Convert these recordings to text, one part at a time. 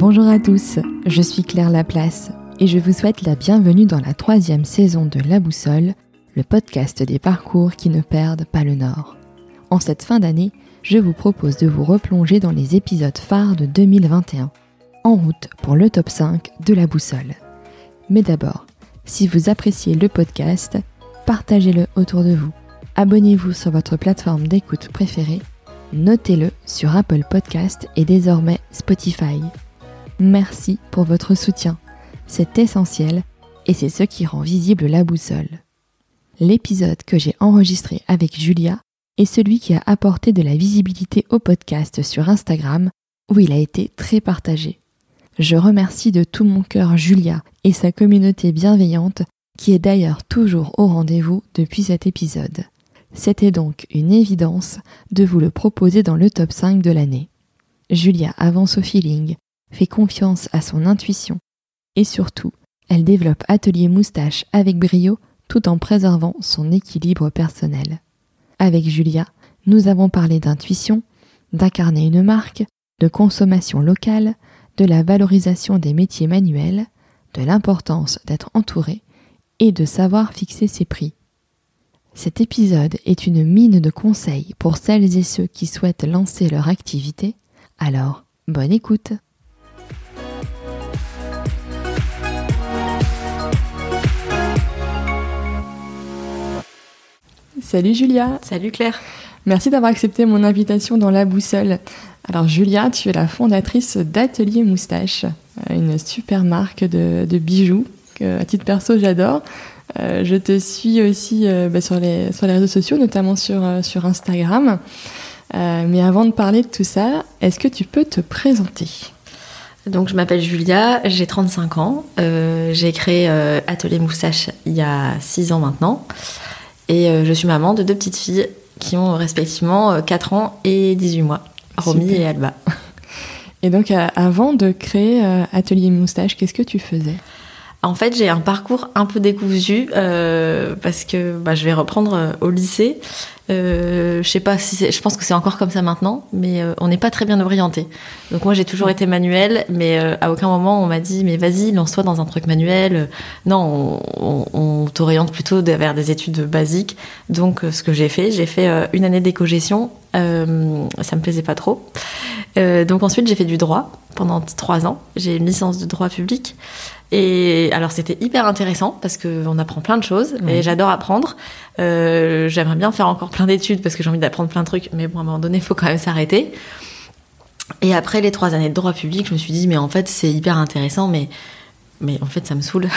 Bonjour à tous, je suis Claire Laplace et je vous souhaite la bienvenue dans la troisième saison de La Boussole, le podcast des parcours qui ne perdent pas le nord. En cette fin d'année, je vous propose de vous replonger dans les épisodes phares de 2021, en route pour le top 5 de La Boussole. Mais d'abord, si vous appréciez le podcast, partagez-le autour de vous. Abonnez-vous sur votre plateforme d'écoute préférée. Notez-le sur Apple Podcast et désormais Spotify. Merci pour votre soutien. C'est essentiel et c'est ce qui rend visible la boussole. L'épisode que j'ai enregistré avec Julia est celui qui a apporté de la visibilité au podcast sur Instagram où il a été très partagé. Je remercie de tout mon cœur Julia et sa communauté bienveillante qui est d'ailleurs toujours au rendez-vous depuis cet épisode. C'était donc une évidence de vous le proposer dans le top 5 de l'année. Julia avance au feeling, fait confiance à son intuition et surtout, elle développe Atelier Moustache avec brio tout en préservant son équilibre personnel. Avec Julia, nous avons parlé d'intuition, d'incarner une marque, de consommation locale, de la valorisation des métiers manuels, de l'importance d'être entouré et de savoir fixer ses prix. Cet épisode est une mine de conseils pour celles et ceux qui souhaitent lancer leur activité, alors bonne écoute Salut Julia Salut Claire Merci d'avoir accepté mon invitation dans La Boussole. Alors Julia, tu es la fondatrice d'Atelier Moustache, une super marque de, bijoux que à titre perso j'adore. Euh, je te suis aussi euh, bah, sur, les, sur les réseaux sociaux, notamment sur, euh, sur Instagram. mais avant de parler de tout ça, est-ce que tu peux te présenter? Donc je m'appelle Julia, j'ai 35 ans, j'ai créé Atelier Moustache il y a 6 ans maintenant et je suis maman de deux petites filles qui ont respectivement 4 ans et 18 mois, Romy et Alba. Et donc avant de créer Atelier Moustache, qu'est-ce que tu faisais? En fait, j'ai un parcours un peu décousu euh, parce que bah, je vais reprendre euh, au lycée. Euh, je sais pas si je pense que c'est encore comme ça maintenant, mais on n'est pas très bien orienté. Donc moi, j'ai toujours été manuel, mais à aucun moment on m'a dit mais vas-y, lance-toi dans un truc manuel. Non, on, t'oriente plutôt vers des études basiques. Donc ce que j'ai fait, j'ai fait une année d'éco-gestion. ça me plaisait pas trop. donc ensuite, j'ai fait du droit pendant trois ans. J'ai une licence de droit public. Et alors c'était hyper intéressant parce qu'on apprend plein de choses et j'adore apprendre. Euh, J'aimerais bien faire encore plein d'études parce que j'ai envie d'apprendre plein de trucs, mais bon, à un moment donné, il faut quand même s'arrêter. Et après les trois années de droit public, je me suis dit, mais en fait, c'est hyper intéressant, mais mais en fait ça me saoule.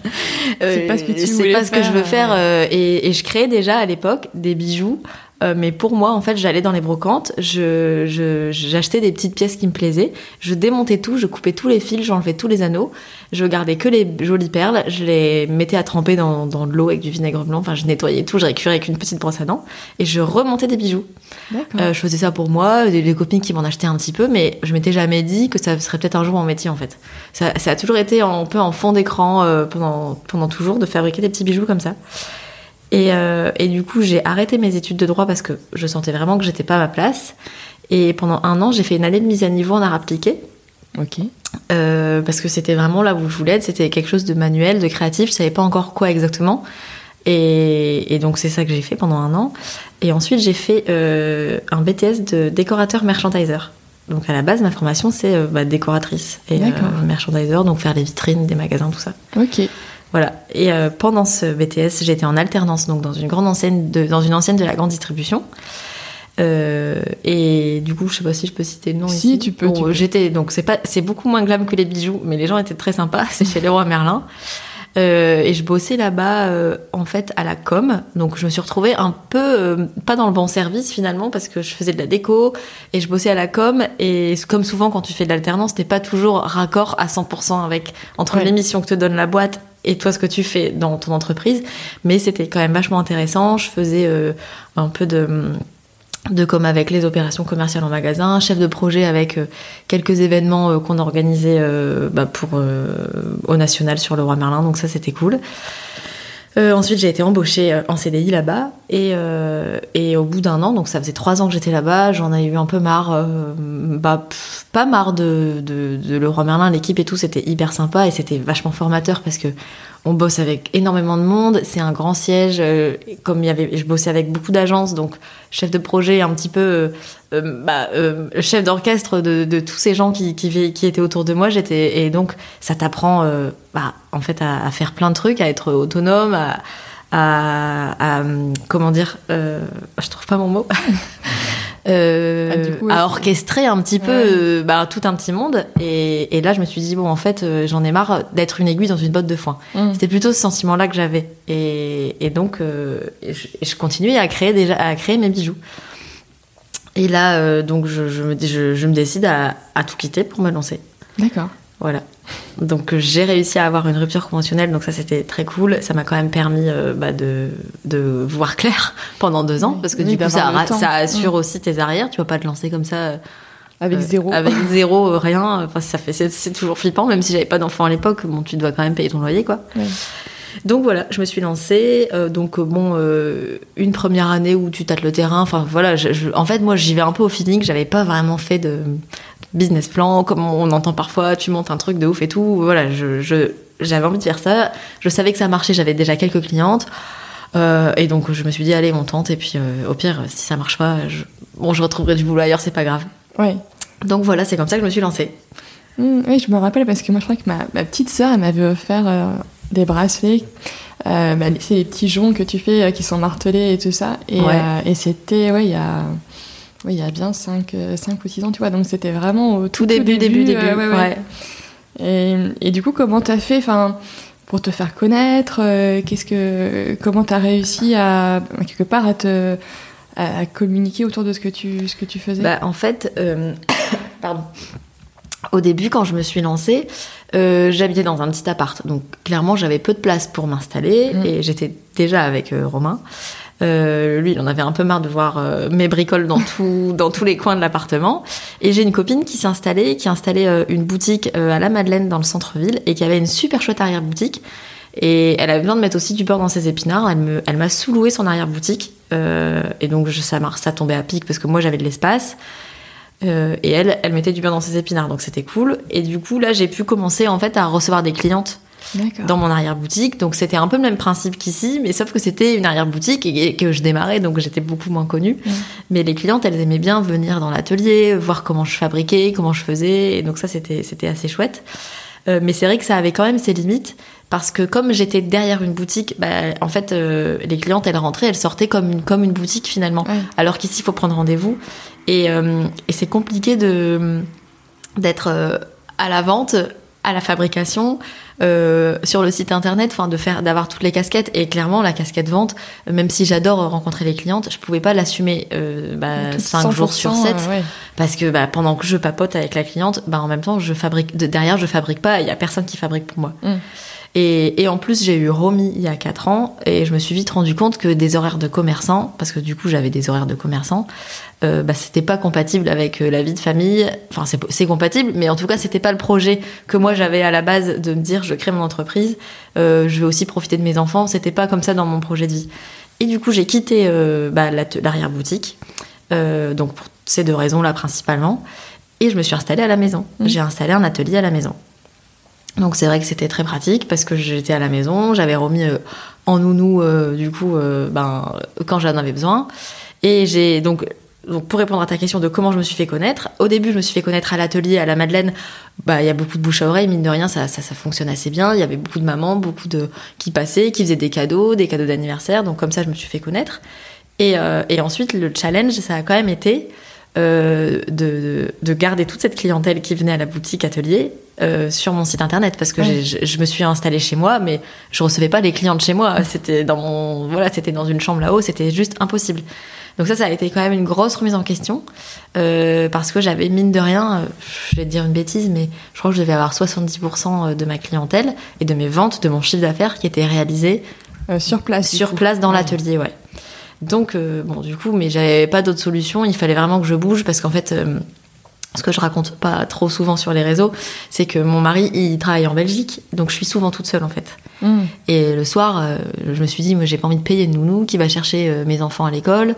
c'est pas ce que tu C'est pas ce que je veux faire. Euh, et, et, je créais déjà à l'époque des bijoux euh, mais pour moi, en fait, j'allais dans les brocantes, j'achetais je, des petites pièces qui me plaisaient, je démontais tout, je coupais tous les fils, j'enlevais tous les anneaux, je gardais que les jolies perles, je les mettais à tremper dans, dans de l'eau avec du vinaigre blanc, enfin, je nettoyais tout, je récurais avec une petite brosse à dents, et je remontais des bijoux. Euh, je faisais ça pour moi, des, copines qui m'en achetaient un petit peu, mais je m'étais jamais dit que ça serait peut-être un jour mon métier, en fait. Ça, ça a toujours été un peu en fond d'écran euh, pendant, pendant toujours de fabriquer des petits bijoux comme ça. Euh, et, du coup, j'ai arrêté mes études de droit parce que je sentais vraiment que j'étais pas à ma place. Et pendant un an, j'ai fait une année de mise à niveau en art appliqué. Ok. Euh, parce que c'était vraiment là où je voulais être. C'était quelque chose de manuel, de créatif. Je savais pas encore quoi exactement. Et, donc, c'est ça que j'ai fait pendant un an. Et ensuite, j'ai fait euh, un BTS de décorateur merchandiser. Donc, à la base, ma formation, c'est bah, décoratrice et merchandiser, donc faire les vitrines des magasins, tout ça. Ok. Voilà. Et euh, pendant ce BTS, j'étais en alternance donc dans une grande enseigne de, dans une enseigne de la grande distribution. Euh, et du coup, je sais pas si je peux citer le nom si, tu peux. j'étais donc c'est pas c'est beaucoup moins glam que les bijoux, mais les gens étaient très sympas. C'est chez Leroy Merlin. Euh, et je bossais là-bas euh, en fait à la com, donc je me suis retrouvée un peu euh, pas dans le bon service finalement parce que je faisais de la déco et je bossais à la com et comme souvent quand tu fais de l'alternance, t'es pas toujours raccord à 100% avec entre l'émission que te donne la boîte et toi ce que tu fais dans ton entreprise, mais c'était quand même vachement intéressant. Je faisais un peu de de comme avec les opérations commerciales en magasin, chef de projet avec euh, quelques événements euh, qu'on organisait euh, bah, pour au national sur le roi Merlin, donc ça c'était cool. Euh, ensuite, j'ai été embauchée euh, en CDI là-bas. Et, euh, et au bout d'un an, donc ça faisait trois ans que j'étais là-bas, j'en ai eu un peu marre. euh, bah, pas marre de, de, de Merlin, l'équipe et tout, c'était hyper sympa et c'était vachement formateur parce que on bosse avec énormément de monde. C'est un grand siège. euh, comme y avait, je bossais avec beaucoup d'agences, donc chef de projet, un petit peu euh, euh, bah, chef d'orchestre de, tous ces gens qui, étaient autour de moi. J'étais et donc ça t'apprend bah, en fait à, faire plein de trucs, à être autonome, à, à, hum, comment dire, je trouve pas mon mot. Euh, Ah, coup, à orchestrer un petit peu Ouais. euh, bah, tout un petit monde et, et là je me suis dit bon en fait euh, j'en ai marre d'être une aiguille dans une botte de foin Mm. c'était plutôt ce sentiment là que j'avais et, et donc je, je continuais à créer déjà à créer mes bijoux et là donc je, je me je me décide à, à tout quitter pour me lancer D'accord. Voilà. Donc euh, j'ai réussi à avoir une rupture conventionnelle, donc ça c'était très cool. Ça m'a quand même permis euh, bah, de, de voir clair pendant deux ans, parce que oui, du coup ça, assure Mm. aussi tes arrières. Tu vas pas te lancer comme ça euh, Avec euh, zéro. avec zéro, rien. Enfin ça fait c'est, toujours flippant, même si j'avais pas d'enfant à l'époque. Bon, tu dois quand même payer ton loyer, quoi. Donc voilà, je me suis lancée. Euh, donc bon, euh, une première année où tu tâtes le terrain. Enfin voilà, je- je- en fait moi j'y vais un peu au feeling. J'avais pas vraiment fait de business plan comme on entend parfois. Tu montes un truc de ouf et tout. Voilà, je, je- j'avais envie de faire ça. Je savais que ça marchait. J'avais déjà quelques clientes. Euh, et donc je me suis dit allez on tente et puis euh, au pire si ça marche pas, je, bon je retrouverai du boulot ailleurs, c'est pas grave. Ouais. Donc voilà, c'est comme ça que je me suis lancée. Mm, oui, je me rappelle parce que moi, je crois que ma, ma petite sœur, elle m'avait offert euh, des bracelets. Bah, c'est les petits joncs que tu fais qui sont martelés et tout ça. Et, Ouais. et c'était, ouais, il y a. ouais, il y a bien 5, ou 6 ans, tu vois, donc c'était vraiment au Tout début, début, début. euh, ouais, ouais. Et, et du coup, comment t'as fait enfin, pour te faire connaître euh, qu'est-ce que, Comment t'as réussi à, quelque part, à te à communiquer autour de ce que tu, ce que tu faisais? Bah, en fait, euh, pardon. Au début, quand je me suis lancée, euh, j'habitais dans un petit appart. Donc, clairement, j'avais peu de place pour m'installer Mm. et j'étais déjà avec euh, Romain. Euh, lui, il en avait un peu marre de voir euh, mes bricoles dans, tous les coins de l'appartement. Et j'ai une copine qui s'est installée, qui a installé euh, une boutique à la Madeleine dans le centre-ville et qui avait une super chouette arrière-boutique. Et elle avait besoin de mettre aussi du beurre dans ses épinards. Elle m'a sous-loué son arrière-boutique. Et donc, je, ça, ça tombait à pic parce que moi, j'avais de l'espace. Et elle, elle mettait du beurre dans ses épinards, donc c'était cool. Et du coup, là, j'ai pu commencer en fait à recevoir des clientes. Dans mon arrière-boutique. Donc c'était un peu le même principe qu'ici, mais sauf que c'était une arrière-boutique et que je démarrais, donc j'étais beaucoup moins connue. Mais les clientes, elles aimaient bien venir dans l'atelier, voir comment je fabriquais, comment je faisais. Et donc ça, c'était c'était assez chouette. Euh, mais c'est vrai que ça avait quand même ses limites parce que comme j'étais derrière une boutique, bah, en fait, euh, les clientes, elles rentraient, elles sortaient comme une, comme une boutique finalement. Alors qu'ici, il faut prendre rendez-vous. Et, euh, et c'est compliqué de d'être à la vente, à la fabrication, euh, sur le site internet, enfin de faire, d'avoir toutes les casquettes. Et clairement, la casquette vente, euh, même si j'adore rencontrer les clientes, je pouvais pas l'assumer euh, bah, Tout 5 jours sur 100%, 7 euh, ouais. parce que bah, pendant que je papote avec la cliente, bah, en même temps, je fabrique de- derrière, je fabrique pas. Il y a personne qui fabrique pour moi. Mm. Et, et en plus, j'ai eu Romy il y a 4 ans et je me suis vite rendu compte que des horaires de commerçant, parce que du coup, j'avais des horaires de commerçant, euh, bah, c'était pas compatible avec euh, la vie de famille. Enfin, c'est, compatible, mais en tout cas, c'était pas le projet que moi j'avais à la base de me dire je crée mon entreprise, euh, je vais aussi profiter de mes enfants. C'était pas comme ça dans mon projet de vie. Et du coup, j'ai quitté euh, bah, l'arrière-boutique, donc pour ces deux raisons-là principalement, et je me suis installée à la maison. Mhm. J'ai installé un atelier à la maison. Donc c'est vrai que c'était très pratique parce que j'étais à la maison, j'avais remis euh, en nounou euh, du coup euh, ben, quand j'en avais besoin. Et j'ai donc, pour répondre à ta question de comment je me suis fait connaître, au début je me suis fait connaître à l'atelier à la Madeleine. Bah il y a beaucoup de bouche à oreille, mine de rien ça, ça fonctionne assez bien. Il y avait beaucoup de mamans, beaucoup de qui passaient, qui faisaient des cadeaux, des cadeaux d'anniversaire. Donc comme ça je me suis fait connaître. Et, et ensuite le challenge ça a quand même été euh, de, de, de garder toute cette clientèle qui venait à la boutique atelier euh, sur mon site internet parce que Ouais. je, je me suis installée chez moi mais je recevais pas les clients de chez moi c'était dans mon voilà c'était dans une chambre là-haut c'était juste impossible donc ça ça a été quand même une grosse remise en question euh, parce que j'avais mine de rien euh, je vais te dire une bêtise mais je crois que je devais avoir 70% de ma clientèle et de mes ventes de mon chiffre d'affaires qui étaient réalisés Euh, sur place. sur place dans Ouais. l'atelier, ouais. Donc, euh, bon, du coup, mais j'avais pas d'autre solution. Il fallait vraiment que je bouge parce qu'en fait, euh, ce que je raconte pas trop souvent sur les réseaux, c'est que mon mari, il travaille en Belgique, donc je suis souvent toute seule en fait. Mm. Et le soir, euh, je me suis dit, moi, j'ai pas envie de payer une nounou qui va chercher mes enfants à l'école.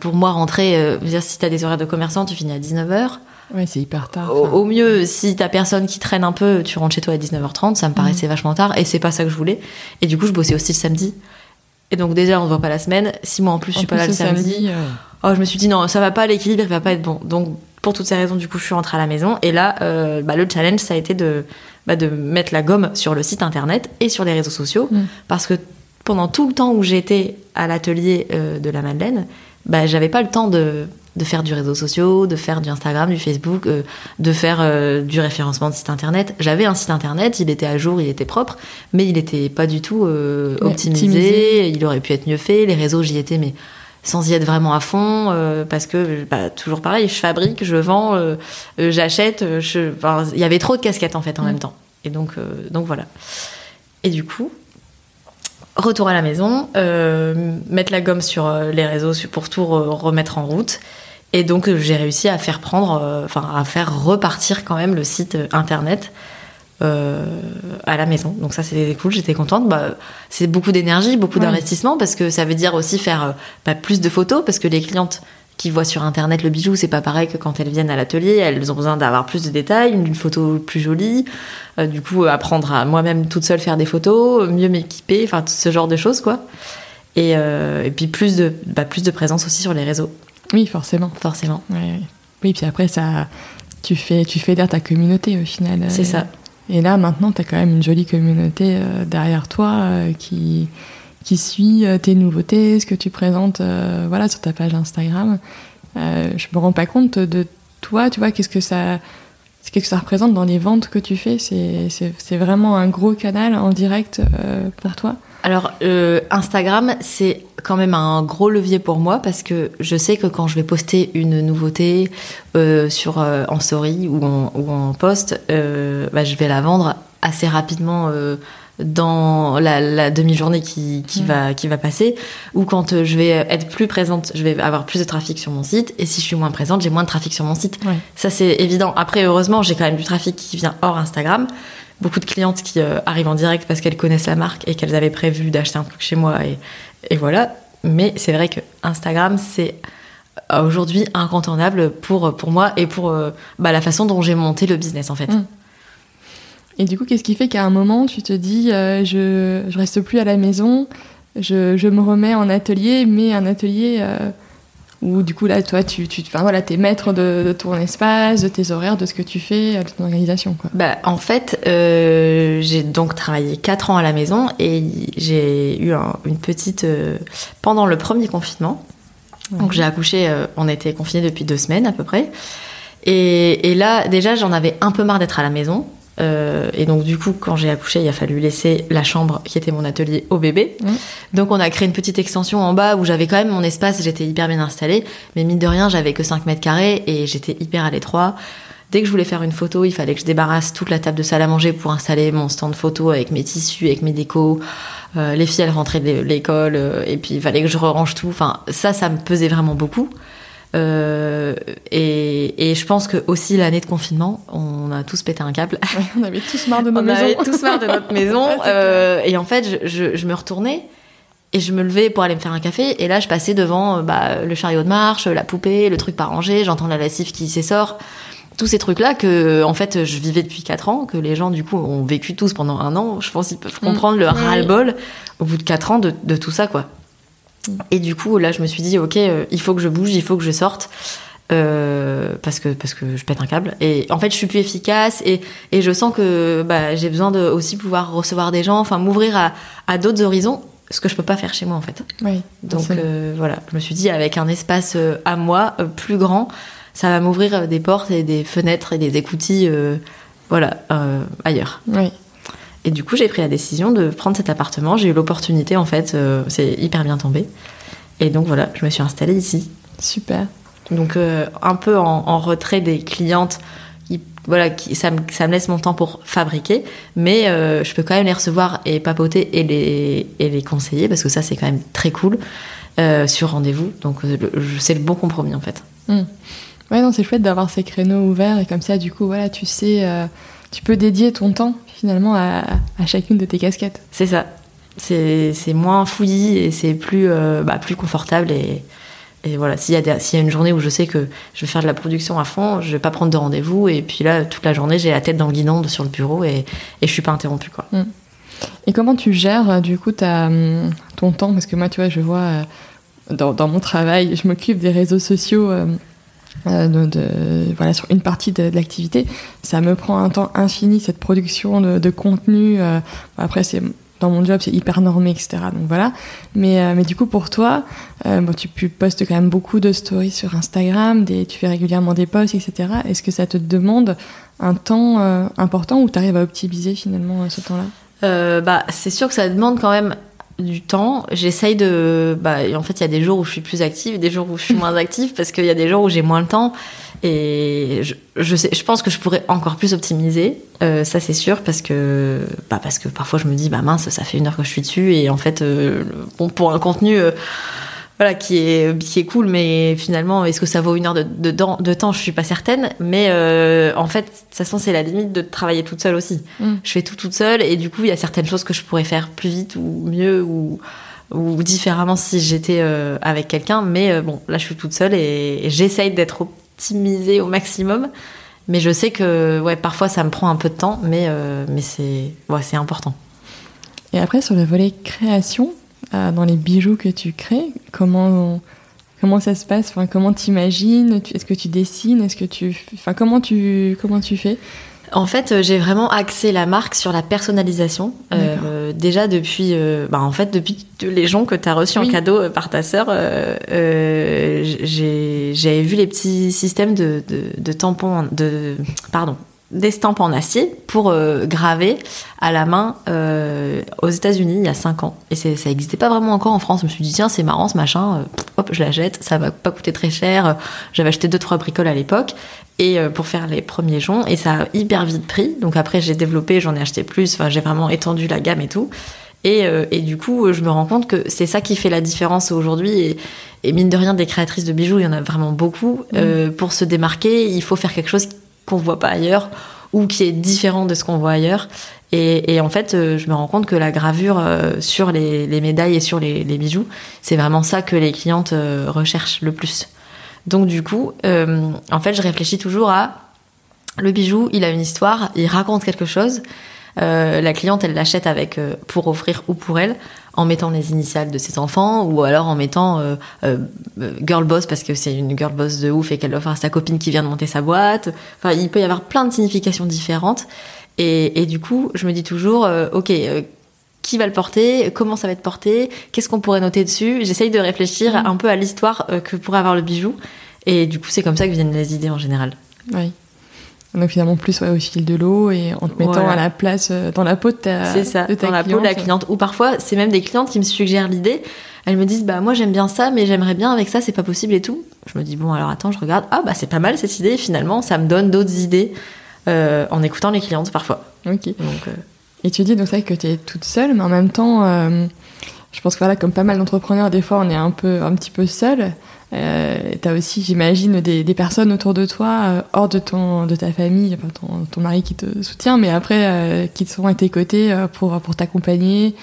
Pour moi, rentrer, dire, si t'as des horaires de commerçant, tu finis à 19h. Ouais, c'est hyper tard. Au, mieux, si t'as personne qui traîne un peu, tu rentres chez toi à 19h30, ça me Mm. paraissait vachement tard, et c'est pas ça que je voulais. Et du coup, je bossais aussi le samedi. Et donc déjà, on se voit pas la semaine. Si moi en plus je suis pas là le samedi, euh, Oh, je me suis dit non, ça va pas, l'équilibre il va pas être bon. Donc pour toutes ces raisons, du coup, je suis rentrée à la maison. Et là, euh, bah, le challenge, ça a été de, bah, de mettre la gomme sur le site internet et sur les réseaux sociaux. Mm. Parce que pendant tout le temps où j'étais à l'atelier euh, de la Madeleine, bah, j'avais pas le temps de, de faire du réseau social, de faire du Instagram, du Facebook, euh, de faire euh, du référencement de site internet. J'avais un site internet, il était à jour, il était propre, mais il était pas du tout euh, optimisé, optimisé. il aurait pu être mieux fait. Les réseaux, j'y étais, mais sans y être vraiment à fond, parce que bah, toujours pareil, je fabrique, je vends, j'achète, enfin, il y avait trop de casquettes en fait en Mm. même temps. Et donc, donc voilà. Et du coup, retour à la maison, euh, mettre la gomme sur les réseaux pour tout re- remettre en route. Et donc euh, j'ai réussi à faire prendre, euh, enfin à faire repartir quand même le site euh, internet euh, à la maison. Donc ça c'était cool, j'étais contente. Bah, c'est beaucoup d'énergie, beaucoup d'investissement parce que ça veut dire aussi faire bah, plus de photos parce que les clientes qui voient sur internet le bijou, c'est pas pareil que quand elles viennent à l'atelier, elles ont besoin d'avoir plus de détails, une photo plus jolie. Euh, du coup, apprendre à moi-même toute seule faire des photos, mieux m'équiper, enfin tout ce genre de choses quoi. Et, euh, et puis plus de, bah, plus de présence aussi sur les réseaux, Oui, forcément. forcément. Ouais. Oui, puis après, ça, tu fais, tu fédères ta communauté au final. C'est Euh, ça. Et là, maintenant, tu as quand même une jolie communauté euh, derrière toi euh, qui, qui suit euh, tes nouveautés, ce que tu présentes euh, voilà, sur ta page Instagram. Euh, je me rends pas compte de toi, tu vois, qu'est-ce que ça, qu'est-ce que ça représente dans les ventes que tu fais. C'est, vraiment un gros canal en direct euh, pour toi? Alors, euh, Instagram, c'est quand même un gros levier pour moi parce que je sais que quand je vais poster une nouveauté euh, sur, en story ou en, post, bah, je vais la vendre assez rapidement dans la, la demi-journée qui, qui, Mm. va, qui va passer. Ou quand euh, je vais être plus présente, je vais avoir plus de trafic sur mon site. Et si je suis moins présente, j'ai moins de trafic sur mon site. Ça, c'est évident. Après, heureusement, j'ai quand même du trafic qui vient hors Instagram. Beaucoup de clientes qui euh, arrivent en direct parce qu'elles connaissent la marque et qu'elles avaient prévu d'acheter un truc chez moi. Et, et voilà. Mais c'est vrai que Instagram, c'est euh, aujourd'hui incontournable pour, pour moi et pour euh, bah, la façon dont j'ai monté le business, en fait. Mm. Et du coup, qu'est-ce qui fait qu'à un moment, tu te dis, euh, je, je reste plus à la maison, je, je me remets en atelier, mais un atelier euh, où, du coup, là, toi, tu, tu enfin, voilà, es maître de, de ton espace, de tes horaires, de ce que tu fais, euh, de ton organisation. Quoi. Bah, en fait, euh, j'ai donc travaillé 4 ans à la maison et j'ai eu un- une petite. pendant le premier confinement. Donc j'ai accouché, on était confinés depuis deux semaines à peu près. Et, et là, déjà, j'en avais un peu marre d'être à la maison. Euh, et donc du coup, quand j'ai accouché, il a fallu laisser la chambre qui était mon atelier au bébé. Donc on a créé une petite extension en bas où j'avais quand même mon espace, j'étais hyper bien installée. Mais mine de rien, j'avais que 5 mètres carrés et j'étais hyper à l'étroit. Dès que je voulais faire une photo, il fallait que je débarrasse toute la table de salle à manger pour installer mon stand photo avec mes tissus, avec mes décos. Euh, les filles, elles rentraient de l'école euh, et puis il fallait que je range tout. Enfin, ça, ça me pesait vraiment beaucoup. Euh, et, et je pense que aussi l'année de confinement, on a tous pété un câble. Ouais, on avait tous marre de nos on maisons. avait tous marre de notre maison. Euh, et en fait, je, je- je me retournais et je me levais pour aller me faire un café. Et là, je passais devant euh, bah, le chariot de marche, la poupée, le truc pas rangé. J'entends la lessive qui s'essort. Tous ces trucs-là que, en fait, je vivais depuis 4 ans, que les gens, du coup, ont vécu tous pendant un an. Je pense qu'ils peuvent Mm. comprendre le ras-le-bol au bout de 4 ans de, de tout ça, quoi. Mm. Et du coup, là, je me suis dit, ok, euh, il faut que je bouge, il faut que je sorte. euh, parce que parce que je pète un câble et en fait je suis plus efficace et, et je sens que bah, j'ai besoin de aussi pouvoir recevoir des gens enfin m'ouvrir à, à d'autres horizons ce que je peux pas faire chez moi en fait Oui, donc euh, voilà je me suis dit avec un espace à moi plus grand ça va m'ouvrir des portes et des fenêtres et des écoutilles euh, voilà ailleurs Oui. Et du coup, j'ai pris la décision de prendre cet appartement. J'ai eu l'opportunité, en fait, euh, c'est hyper bien tombé. Et donc voilà, je me suis installée ici. Super. Donc euh, un peu en, en retrait des clientes. Qui, voilà, qui, ça, me, ça me laisse mon temps pour fabriquer, mais euh, je peux quand même les recevoir et papoter et les, et les conseiller parce que ça c'est quand même très cool sur rendez-vous. Donc c'est le bon compromis en fait. Ouais, non, c'est chouette d'avoir ces créneaux ouverts et comme ça, du coup, voilà, tu sais, tu peux dédier ton temps finalement à, à chacune de tes casquettes. C'est ça. C'est moins fouillis et c'est plus, euh, bah, plus confortable. Et, et voilà, s'il y, a y a une journée où je sais que je vais faire de la production à fond, je vais pas prendre de rendez-vous. Et puis là, toute la journée, j'ai la tête dans le guidon sur le bureau et, et je suis pas interrompue. Quoi. Mm. Et comment tu gères euh, du coup ta, ton temps? Parce que moi, tu vois, je vois dans, dans mon travail, je m'occupe des réseaux sociaux. Euh, de, voilà, sur une partie de, l'activité. Ça me prend un temps infini, cette production de, contenu. Euh, après, c'est dans mon job, c'est hyper normé, etc. Donc voilà. Mais, euh, mais du coup, pour toi, bon, tu, postes quand même beaucoup de stories sur Instagram, des, tu fais régulièrement des posts, etc. Est-ce que ça te demande un temps important ou tu arrives à optimiser finalement ce temps-là? Bah, C'est sûr que ça demande quand même du temps. J'essaye de. Bah, en fait, il y a des jours où je suis plus active, des jours où je suis moins active, parce qu'il y a des jours où j'ai moins le temps. Et je, je, sais, je pense que je pourrais encore plus optimiser, euh, ça c'est sûr, parce que, bah, parce que parfois je me dis, bah mince, ça fait une heure que je suis dessus, et en fait, euh, bon, pour un contenu. Euh, voilà, qui est, qui est cool, mais finalement, est-ce que ça vaut une heure de, de, de temps? Je suis pas certaine. Mais euh, en fait, de toute façon, c'est la limite de travailler toute seule aussi. Mm. Je fais tout toute seule, et du coup, il y a certaines choses que je pourrais faire plus vite ou mieux ou, ou différemment si j'étais euh, avec quelqu'un. Mais euh, bon, là, je suis toute seule et, j'essaye d'être optimisée au maximum. Mais je sais que ouais, parfois, ça me prend un peu de temps, mais, mais c'est ouais, important. Et après, sur le volet création, euh, dans les bijoux que tu crées Comment, comment ça se passe? Enfin, Comment t'imagines? Est-ce que tu dessines? Est-ce que tu, enfin, comment tu, comment tu fais? En fait, euh, j'ai vraiment axé la marque sur la personnalisation. Euh, déjà depuis, bah, en fait, depuis les gens que tu as reçus en cadeau par ta sœur, j'avais vu les petits systèmes de, de, de tampons, de, pardon, d'estampes en acier pour euh, graver à la main euh, aux États-Unis il y a 5 ans. Et ça n'existait pas vraiment encore en France. Je me suis dit, tiens, c'est marrant ce machin, euh, hop, je la jette, ça va pas coûter très cher. J'avais acheté 2-3 bricoles à l'époque et pour faire les premiers joncs et ça a hyper vite pris. Donc après, j'ai développé, j'en ai acheté plus, enfin, j'ai vraiment étendu la gamme et tout. Et, et, du coup, je me rends compte que c'est ça qui fait la différence aujourd'hui. Et, et, mine de rien, des créatrices de bijoux, il y en a vraiment beaucoup. Mmh. pour se démarquer, il faut faire quelque chose qu'on voit pas ailleurs ou qui est différent de ce qu'on voit ailleurs. Et, en fait, euh, je me rends compte que la gravure euh, sur les, médailles et sur les, bijoux, c'est vraiment ça que les clientes euh, recherchent le plus. Donc du coup, en fait, je réfléchis toujours à le bijou, il a une histoire, il raconte quelque chose. la cliente, elle l'achète avec pour offrir ou pour elle en mettant les initiales de ses enfants ou alors en mettant euh, euh, girl boss parce que c'est une girl boss de ouf et qu'elle offre à sa copine qui vient de monter sa boîte. Enfin, il peut y avoir plein de significations différentes. Et, du coup, je me dis toujours, euh, ok, qui va le porter, comment ça va être porté, qu'est-ce qu'on pourrait noter dessus? J'essaye de réfléchir mmh. un peu à l'histoire que pourrait avoir le bijou. Et du coup, c'est comme ça que viennent les idées en général. Oui. Donc finalement plus au fil de l'eau et en te mettant à la place euh, dans la peau de ta C'est ça, dans la peau de la cliente. Ou parfois c'est même des clientes qui me suggèrent l'idée. Elles me disent bah moi j'aime bien ça mais j'aimerais bien avec ça c'est pas possible et tout. Je me dis bon alors attends je regarde ah bah c'est pas mal cette idée finalement ça me donne d'autres idées euh, en écoutant les clientes parfois. Ok. Donc, euh, Et tu dis donc ça que tu es toute seule mais en même temps je pense que voilà comme pas mal d'entrepreneurs des fois on est un peu un petit peu seul. Euh, aussi, j'imagine, des, des, personnes autour de toi, euh, hors de, ton, de ta famille, enfin, ton, ton mari qui te soutient, mais après, euh, qui sont à tes côtés euh, pour, pour t'accompagner,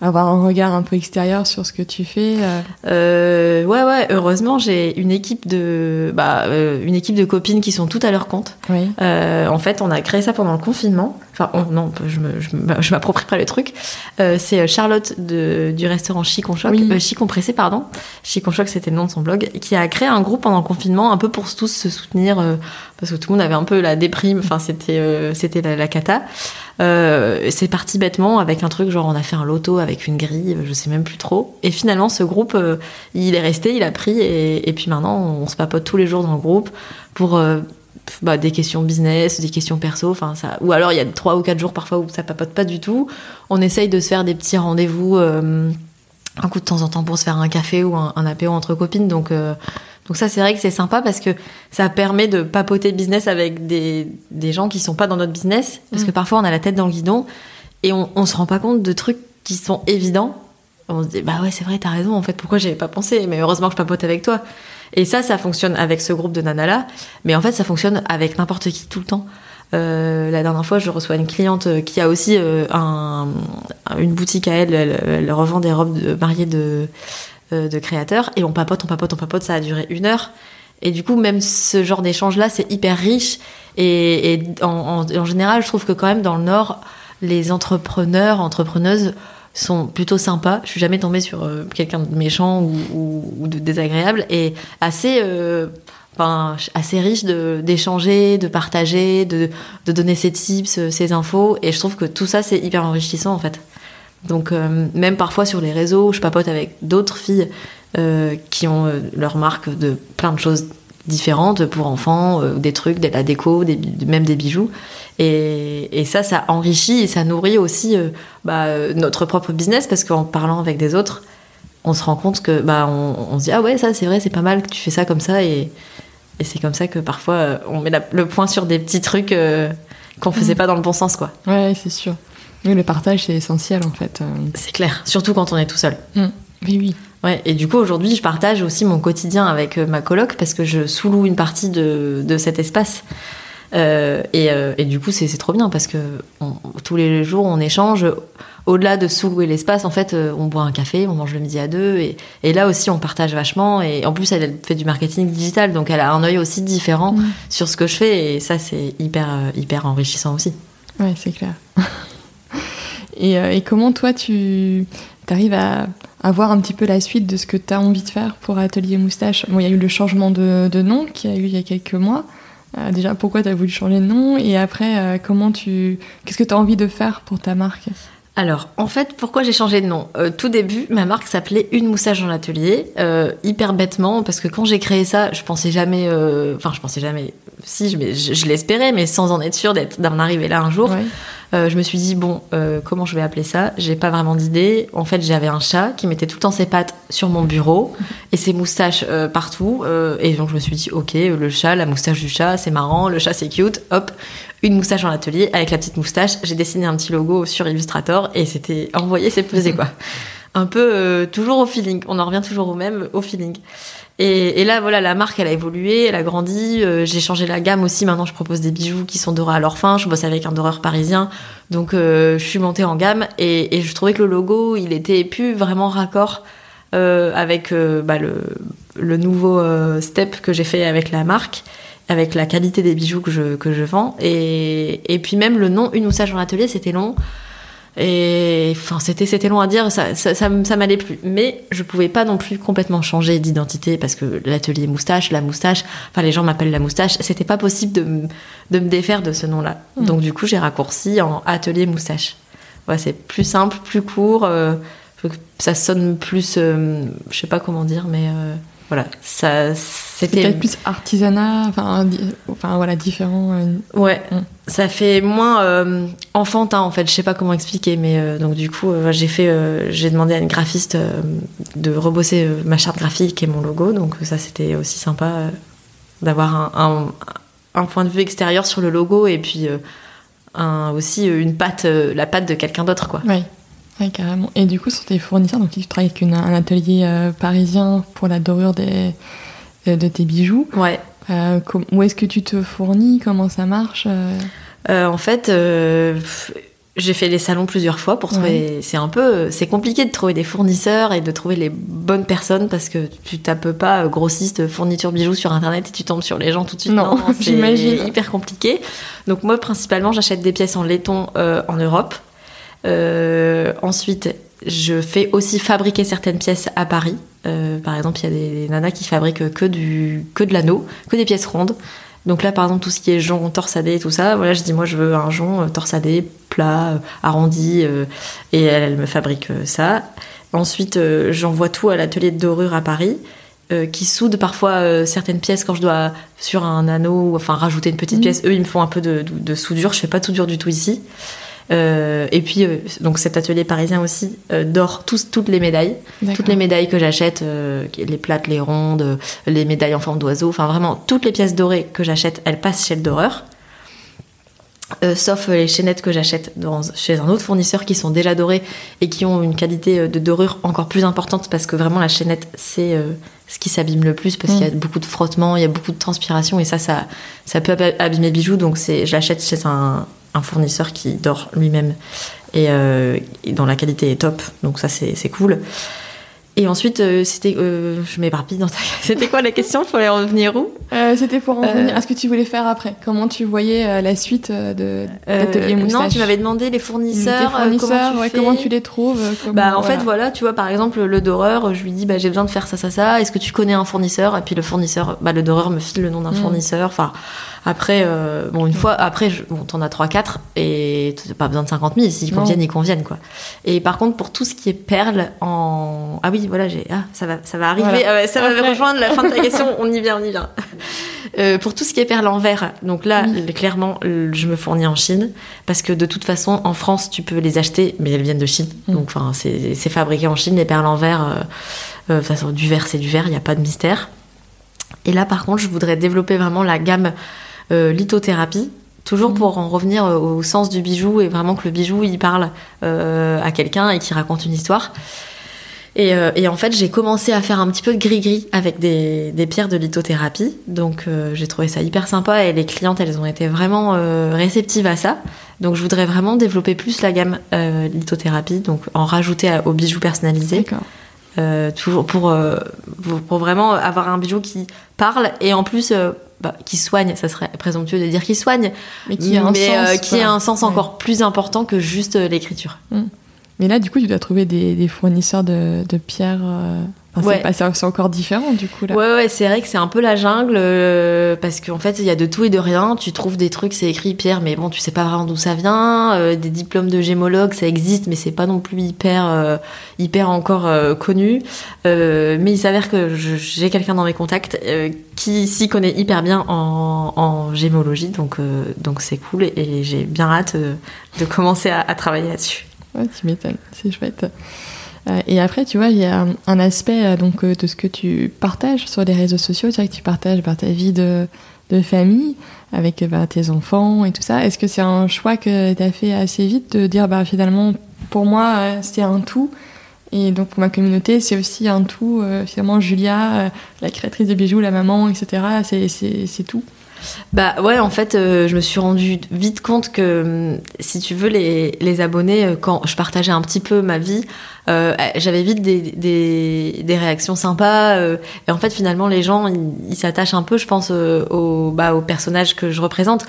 avoir un regard un peu extérieur sur ce que tu fais euh... euh ouais, ouais. Heureusement, j'ai une équipe de, bah, euh, une équipe de copines qui sont toutes à leur compte. Oui. Euh, en fait, on a créé ça pendant le confinement. Enfin, non, je, me, je, m'approprie pas le truc. Euh, c'est Charlotte de, du restaurant Chicon Choc, oui. Chicon Pressé, pardon. Chicon Choc, c'était le nom de son blog, qui a créé un groupe pendant le confinement, un peu pour tous se soutenir, parce que tout le monde avait un peu la déprime. Enfin, c'était, c'était la, la cata. Euh, c'est parti bêtement avec un truc genre on a fait un loto avec une grille, je sais même plus trop. Et finalement ce groupe, euh, il est resté, il a pris et, puis maintenant on se papote tous les jours dans le groupe pour euh, bah, des questions business, des questions perso, enfin ça. Ou alors il y a trois ou quatre jours parfois où ça papote pas du tout. On essaye de se faire des petits rendez-vous un coup de temps en temps pour se faire un café ou un, un apéro entre copines. Donc donc ça, c'est vrai que c'est sympa parce que ça permet de papoter business avec des, des gens qui sont pas dans notre business. Parce que mm. parfois, on a la tête dans le guidon et on, on se rend pas compte de trucs qui sont évidents. On se dit, bah ouais, c'est vrai, t'as raison, en fait, pourquoi j'avais pas pensé? Mais heureusement que je papote avec toi. Et ça, ça fonctionne avec ce groupe de nanas là, mais en fait, ça fonctionne avec n'importe qui tout le temps. Euh, la dernière fois, je reçois une cliente euh, qui a aussi euh, un, une boutique à elle. Elle, elle revend des robes de, mariées de, de créateurs et on papote, on papote, on papote. Ça a duré une heure. Et du coup, même ce genre d'échange-là, c'est hyper riche. Et, en, général, je trouve que quand même dans le Nord, les entrepreneurs, entrepreneuses sont plutôt sympas. Je suis jamais tombée sur euh, quelqu'un de méchant ou, de désagréable et assez, euh, assez riche de, d'échanger, de partager, de, de donner ses tips, euh, ses infos. Et je trouve que tout ça, c'est hyper enrichissant en fait. Donc euh, même parfois sur les réseaux, je papote avec d'autres filles euh, qui ont leur marque de plein de choses différentes pour enfants, euh, des trucs, de la déco, des, même des bijoux. Et, et, ça, ça enrichit et ça nourrit aussi euh, bah, notre propre business parce qu'en parlant avec des autres, on se rend compte que bah, on, on se dit ah ouais ça c'est vrai c'est pas mal que tu fais ça comme ça et, et c'est comme ça que parfois euh, on met la, le point sur des petits trucs euh, qu'on faisait mmh. pas dans le bon sens quoi. Ouais c'est sûr. Oui, le partage c'est essentiel en fait. C'est clair, surtout quand on est tout seul. Mmh. Oui oui. Ouais, et du coup aujourd'hui je partage aussi mon quotidien avec euh, ma coloc parce que je sous-loue une partie de, de cet espace. Euh, et, euh, et, du coup c'est trop bien parce que on, tous les jours on échange. Au-delà de sous-louer l'espace, en fait, euh, on boit un café, on mange le midi à deux, et, et, là aussi on partage vachement. Et en plus, elle, elle, fait du marketing digital, donc elle a un œil aussi différent mmh. sur ce que je fais, et ça c'est hyper hyper enrichissant aussi. Ouais, c'est clair. et, et, comment toi tu arrives à à voir un petit peu la suite de ce que tu as envie de faire pour Atelier Moustache? Bon, il y a eu le changement de, nom qui a eu il y a quelques mois. Euh, déjà, pourquoi tu as voulu changer de nom? Et après, euh, comment tu... qu'est-ce que tu as envie de faire pour ta marque? Alors, en fait, pourquoi j'ai changé de nom? Euh, Tout début, ma marque s'appelait Une moustache dans l'atelier, euh, hyper bêtement, parce que quand j'ai créé ça, je pensais jamais, euh, enfin, je pensais jamais, si, je, je, je l'espérais, mais sans en être sûre d'en arriver là un jour. Ouais. Euh, je me suis dit bon, euh, comment je vais appeler ça? J'ai pas vraiment d'idée. En fait, j'avais un chat qui mettait tout le temps ses pattes sur mon bureau et ses moustaches euh, partout. et donc je me suis dit ok, le chat, la moustache du chat, c'est marrant. Le chat c'est cute. Hop, une moustache dans l'atelier avec la petite moustache. J'ai dessiné un petit logo sur Illustrator et c'était envoyé, c'est pesé quoi. Un peu toujours au feeling. On en revient toujours au même, au feeling. Et, et, là, voilà, la marque, elle a évolué, elle a grandi. Euh, j'ai changé la gamme aussi. Maintenant, je propose des bijoux qui sont dorés à leur fin. Je bosse avec un doreur parisien. Donc, euh, je suis montée en gamme. Et, et, je trouvais que le logo, il était plus vraiment raccord euh, avec euh, bah, le, le, nouveau euh, step que j'ai fait avec la marque, avec la qualité des bijoux que je, que je vends. Et, et puis même le nom Une moussage dans l'atelier, c'était long. Et enfin, c'était c'était long à dire, ça ça, ça, ça m'allait plus. Mais je pouvais pas non plus complètement changer d'identité parce que l'atelier moustache, la moustache, enfin les gens m'appellent la moustache, c'était pas possible de, de me défaire de ce nom-là. Mmh. Donc du coup, j'ai raccourci en atelier moustache. Ouais, c'est plus simple, plus court, euh, ça sonne plus, euh, je sais pas comment dire, mais euh, voilà, ça c'était peut-être plus artisanat, enfin, enfin voilà, différent. Euh... Ouais, mm. ça fait moins euh, enfantin en fait. Je sais pas comment expliquer, mais euh, donc du coup, euh, j'ai fait, j'ai demandé à une graphiste de rebosser ma charte graphique et mon logo. Donc ça, c'était aussi sympa d'avoir un, un, un, point de vue extérieur sur le logo et puis un, aussi une patte, la patte de quelqu'un d'autre, quoi. Oui. Oui, carrément. Et du coup, sur tes fournisseurs, donc tu travailles avec une, un atelier euh, parisien pour la dorure des, euh, de tes bijoux. Ouais. Euh, où est-ce que tu te fournis? Comment ça marche En fait, j'ai fait les salons plusieurs fois pour trouver. Ouais. C'est un peu, c'est compliqué de trouver des fournisseurs et de trouver les bonnes personnes parce que tu tapes pas grossiste fourniture bijoux sur internet et tu tombes sur les gens tout de suite. Non, non j'imagine. Hyper compliqué. Donc moi, principalement, j'achète des pièces en laiton en Europe. Euh, ensuite, je fais aussi fabriquer certaines pièces à Paris. Euh, par exemple, il y a des, des, nanas qui fabriquent que, du, que de l'anneau, que des pièces rondes. Donc là, par exemple, tout ce qui est jonc torsadé et tout ça, voilà, je dis moi je veux un jonc euh, torsadé, plat, arrondi, euh, et elle, elle, me fabrique ça. Ensuite, j'envoie tout à l'atelier de dorure à Paris, qui soude parfois certaines pièces quand je dois sur un anneau, enfin rajouter une petite mmh. pièce. Eux, ils me font un peu de, de, de soudure. Je fais pas de soudure du tout ici. Euh, et puis, euh, donc cet atelier parisien aussi euh, dort tous, toutes les médailles. Toutes les médailles que j'achète, euh, les plates, les rondes, les médailles en forme d'oiseau, enfin vraiment toutes les pièces dorées que j'achète, elles passent chez le doreur. Sauf les chaînettes que j'achète chez un autre fournisseur qui sont déjà dorées et qui ont une qualité de dorure encore plus importante parce que vraiment la chaînette c'est ce qui s'abîme le plus parce Mm. qu'il y a beaucoup de frottement, il y a beaucoup de transpiration et ça ça, ça peut ab- abîmer le bijou donc je l'achète chez un, un fournisseur qui dort lui-même et, euh, et dont la qualité est top donc ça c'est c'est cool. Et ensuite, euh, c'était, euh, je m'éparpille dans ta. C'était quoi la question? Il fallait revenir où? Euh, C'était pour en Euh, revenir à ce que tu voulais faire après. Comment tu voyais euh, la suite euh, de Euh, Moustache Non, tu m'avais demandé les fournisseurs. Euh, fournisseurs, comment tu ouais, fais comment tu les trouves euh, comment- Bah en voilà. fait voilà, tu vois par exemple le doreur, je lui dis bah j'ai besoin de faire ça ça ça, est-ce que tu connais un fournisseur? Et puis le fournisseur, bah le doreur me file le nom d'un Mm. fournisseur. Enfin après euh, bon une fois après je, bon t'en as 3 4 et t'as pas besoin de 50 000 s'ils conviennent ils conviennent quoi. Et par contre pour tout ce qui est perles en ah oui voilà j'ai ah ça va ça va arriver Voilà. Ah ouais, ça va rejoindre la fin de ta question on y vient on y vient. Euh, pour tout ce qui est perles en verre, donc là, Oui. clairement, je me fournis en Chine parce que de toute façon, en France, tu peux les acheter, mais elles viennent de Chine. Mm. Donc, enfin, c'est fabriqué en Chine. Les perles en verre, euh, de toute façon, du verre, c'est du verre, il n'y a pas de mystère. Et là, par contre, je voudrais développer vraiment la gamme lithothérapie. Toujours Mm. pour en revenir euh, au sens du bijou et vraiment que le bijou il parle euh, à quelqu'un et qu'il raconte une histoire. Et, euh, et en fait, j'ai commencé à faire un petit peu de gris-gris avec des, des pierres de lithothérapie. Donc, euh, j'ai trouvé ça hyper sympa et les clientes, elles ont été vraiment euh, réceptives à ça. Donc, je voudrais vraiment développer plus la gamme euh, lithothérapie, donc en rajouter à- aux bijoux personnalisés. Euh, toujours pour, euh, pour, pour vraiment avoir un bijou qui parle et en plus euh, bah, qui soigne. Ça serait présomptueux de dire qu'il soigne, Mais qui a un sens. qui a voilà. un sens Ouais. encore plus important que juste l'écriture. Mais là, du coup, tu dois trouver des, des fournisseurs de, de pierres. euh, enfin, Ouais. c'est encore différent, du coup, là. Ouais, ouais, c'est vrai que c'est un peu la jungle euh, parce qu'en fait, il y a de tout et de rien. Tu trouves des trucs, c'est écrit Pierre, mais bon, tu sais pas vraiment d'où ça vient. Euh, des diplômes de gémologue, ça existe, mais c'est pas non plus hyper, euh, hyper encore connu. Mais il s'avère que j'ai quelqu'un dans mes contacts qui s'y connaît hyper bien en, en gémologie, donc donc c'est cool et, et j'ai bien hâte de commencer à, à travailler là-dessus. Ouais, tu m'étonnes, c'est chouette. Euh, et après, tu vois, il y a un, aspect euh, donc, euh, de ce que tu partages sur les réseaux sociaux. Tu vois que tu partages bah, ta vie de, de famille avec bah, tes enfants et tout ça. Est-ce que c'est un choix que tu as fait assez vite de dire bah, finalement, pour moi, c'est un tout et donc pour ma communauté, c'est aussi un tout. finalement, Julia, la créatrice de bijoux, la maman, etc., c'est tout? Bah ouais, en fait, euh, je me suis rendu vite compte que hum, si tu veux, les, les abonnés, euh, quand je partageais un petit peu ma vie, euh, j'avais vite des, des, réactions sympas. et en fait, finalement, les gens, ils s'attachent un peu, je pense, au, bah, au personnage que je représente.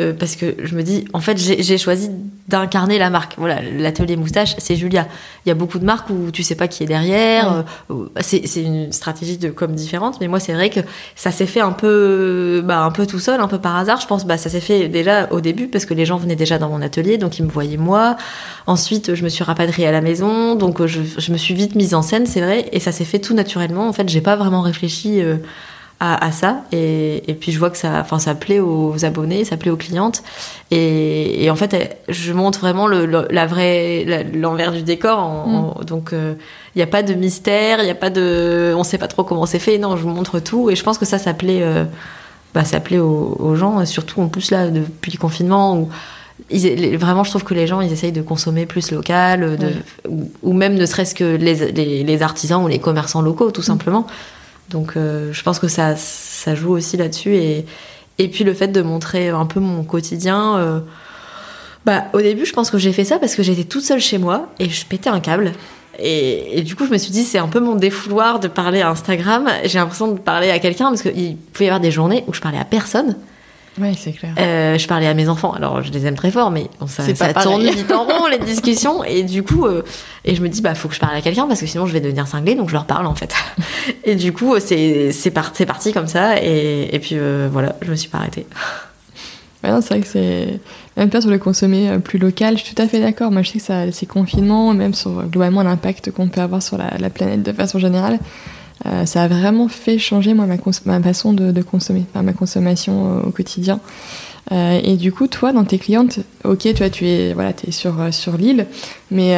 Euh, parce que je me dis, en fait, j'ai choisi d'incarner la marque. Voilà, l'atelier moustache, c'est Julia. Il y a beaucoup de marques où tu sais pas qui est derrière. Ouais. euh, où- c'est une stratégie de com différente, mais moi, c'est vrai que ça s'est fait un peu, bah, un peu tout seul, un peu par hasard. Je pense, bah, ça s'est fait déjà au début parce que les gens venaient déjà dans mon atelier, donc ils me voyaient moi. Ensuite, je me suis rapatriée à la maison, donc euh, je, je me suis vite mise en scène, c'est vrai, et ça s'est fait tout naturellement. En fait, j'ai pas vraiment réfléchi euh, à, à ça, et, et puis je vois que ça, enfin, ça plaît aux abonnés, ça plaît aux clientes, et, et en fait, je montre vraiment le, le- la vraie, l'envers du décor. en- en- donc, il n'y a pas de mystère, il y a pas de, on sait pas trop comment c'est fait. Non, je vous montre tout, et je pense que ça, ça plaît, euh, bah, ça plaît aux, aux gens, et surtout en plus là depuis le confinement où ils- vraiment, je trouve que les gens, ils essayent de consommer plus local, de, Ouais. ou, ou même ne serait-ce que les, les, les artisans ou les commerçants locaux, tout simplement. Donc, euh, je pense que ça, ça joue aussi là-dessus. Et, et puis, le fait de montrer un peu mon quotidien. euh, bah, au début, je pense que j'ai fait ça parce que j'étais toute seule chez moi et je pétais un câble. Et, et du coup, je me suis dit, c'est un peu mon défouloir de parler à Instagram. J'ai l'impression de parler à quelqu'un parce qu'il pouvait y avoir des journées où je parlais à personne. Ouais, c'est clair. Euh, je parlais à mes enfants. Alors, je les aime très fort, mais bon, ça, ça tourne vite en rond, les discussions. Et du coup, euh, et je me dis, bah, faut que je parle à quelqu'un parce que sinon, je vais devenir cinglée. Donc, je leur parle, en fait. et du coup, c'est c'est par- parti comme ça. Et, et puis, euh, voilà, je me suis pas arrêtée. Ouais, c'est vrai que c'est. Même pas sur le consommer euh, plus local, je suis tout à fait d'accord. Moi, je sais que ça, ces confinements, même sur euh, globalement l'impact qu'on peut avoir sur la, la planète de façon générale, euh, ça a vraiment fait changer moi ma, façon de, consommer, enfin, ma consommation euh, au quotidien. Euh, et du coup, toi, dans tes clientes, ok, tu es, voilà, es sur, sur l'île, mais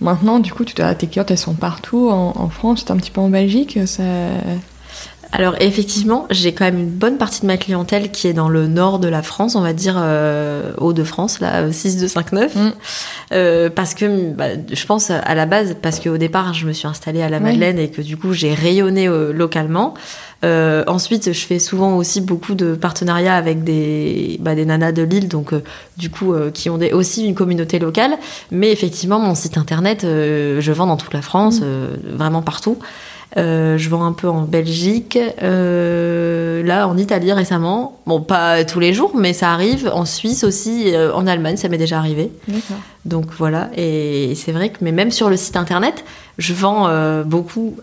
maintenant, du coup, tu tes clientes, elles sont partout en, en France, tu es un petit peu en Belgique, ça. Alors effectivement, j'ai quand même une bonne partie de ma clientèle qui est dans le nord de la France, on va dire euh, Hauts-de-France, là, 6259. Mm. Euh, parce que bah, je pense à la base, parce qu'au départ, je me suis installée à la Madeleine et que du coup, j'ai rayonné euh, localement. Euh, ensuite, je fais souvent aussi beaucoup de partenariats avec des, bah, des nanas de Lille, donc euh, du coup, euh, qui ont des, aussi une communauté locale. Mais effectivement, mon site internet, je vends dans toute la France, mmh. vraiment partout. Euh, je vends un peu en Belgique, euh, là en Italie récemment. Bon, pas tous les jours, mais ça arrive. En Suisse aussi, euh, en Allemagne, ça m'est déjà arrivé. Donc voilà, et c'est vrai que, mais même sur le site internet, je vends beaucoup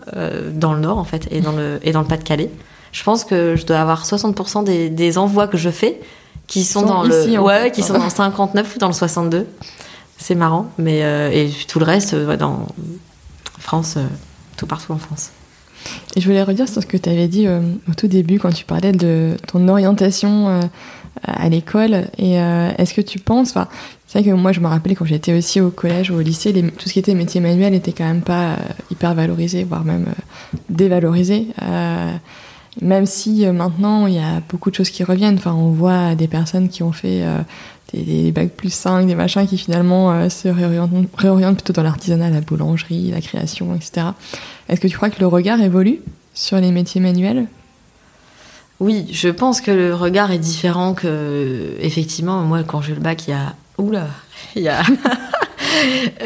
dans le Nord en fait, et dans le, et dans le Pas-de-Calais. Je pense que je dois avoir 60% des, des, envois que je fais qui sont, dans le, ouais, qui sont dans le 59 ou dans le 62. C'est marrant, mais et tout le reste dans France tout partout en France. Je voulais redire sur ce que tu avais dit euh, au tout début quand tu parlais de ton orientation euh, à l'école. Et euh, est-ce que tu penses, c'est vrai que moi je me rappelais quand j'étais aussi au collège ou au lycée, tout ce qui était métier manuel était quand même pas hyper valorisé, voire même dévalorisé. même si maintenant il y a beaucoup de choses qui reviennent. Enfin, on voit des personnes qui ont fait des, des bacs plus 5, des machins qui finalement se réorientent, plutôt dans l'artisanat, la boulangerie, la création, etc. Est-ce que tu crois que le regard évolue sur les métiers manuels? Oui, je pense que le regard est différent que, effectivement, moi quand j'ai le bac il y a, oula, il y a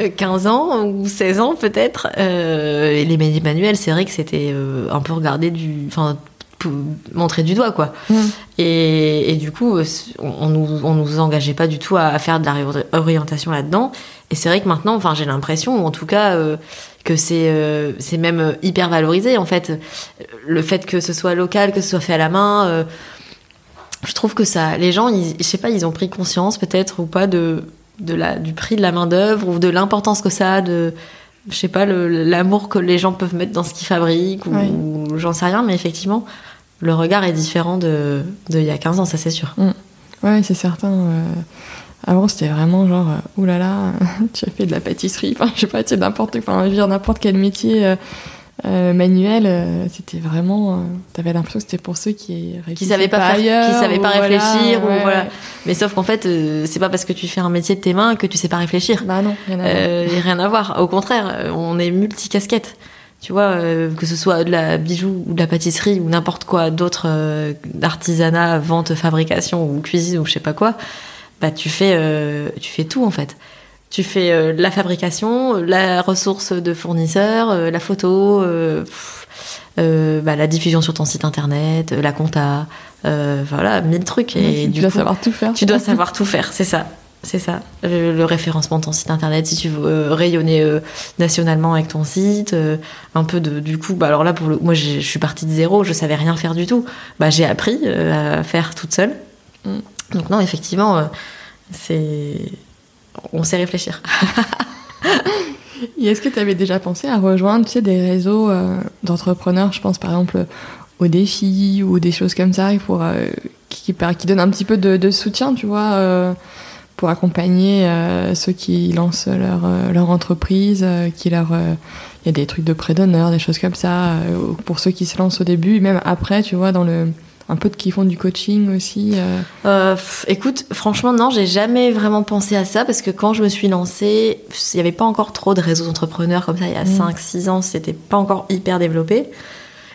15 ans ou 16 ans peut-être, euh, les métiers manuels, c'est vrai que c'était euh, un peu regardé du, enfin montrer du doigt quoi. Mm. et, du coup on, nous on nous engageait pas du tout à, faire de la réorientation là-dedans. Et c'est vrai que maintenant enfin j'ai l'impression ou en tout cas euh, que c'est euh, c'est même hyper valorisé en fait le fait que ce soit local que ce soit fait à la main euh, je trouve que ça les gens ils, je sais pas ils ont pris conscience peut-être ou pas de de la du prix de la main d'œuvre ou de l'importance que ça a de je sais pas l'amour que les gens peuvent mettre dans ce qu'ils fabriquent ou, j'en sais rien mais effectivement le regard est différent de, il y a 15 ans, ça c'est sûr. Mm. Ouais, c'est certain. Euh, avant, c'était vraiment genre, euh, oulala, là là, tu as fait de la pâtisserie, enfin, je sais pas, tu n'importe enfin, n'importe quel métier euh, manuel, c'était vraiment. tu avais l'impression que c'était pour ceux qui qui savaient pas, faire, qui savaient pas réfléchir, ou voilà. Mais sauf qu'en fait, c'est pas parce que tu fais un métier de tes mains que tu sais pas réfléchir. Bah non, rien à, voir. rien à voir. Au contraire, on est multicasquette tu vois, euh, que ce soit de la bijou ou de la pâtisserie ou n'importe quoi d'autre euh, d'artisanat, vente, fabrication ou cuisine ou je sais pas quoi, bah tu fais euh, tu fais tout en fait. Tu fais la fabrication, la ressource de fournisseurs, la photo, bah, la diffusion sur ton site internet, la compta, voilà, mille trucs. Et tu dois savoir tout faire. Tu dois savoir tout faire, c'est ça. C'est ça, le, référencement de ton site internet, si tu veux euh, rayonner euh, nationalement avec ton site, euh, un peu de du coup, bah alors là pour le, moi je suis partie de zéro, je savais rien faire du tout, bah j'ai appris à faire toute seule. Donc non, effectivement, c'est, on sait réfléchir. Et est-ce que tu avais déjà pensé à rejoindre des réseaux d'entrepreneurs, je pense par exemple aux défis ou des choses comme ça, pour, qui, qui, donnent un petit peu de, soutien, tu vois pour accompagner euh, ceux qui lancent leur, euh, leur entreprise, euh, qui leur il y a des trucs de prêt d'honneur, des choses comme ça pour ceux qui se lancent au début, même après, tu vois, dans le un peu de qui font du coaching aussi. écoute, franchement non, j'ai jamais vraiment pensé à ça parce que quand je me suis lancée, il n'y avait pas encore trop de réseaux d'entrepreneurs comme ça. Il y a 5-6 mmh. ans, c'était pas encore hyper développé.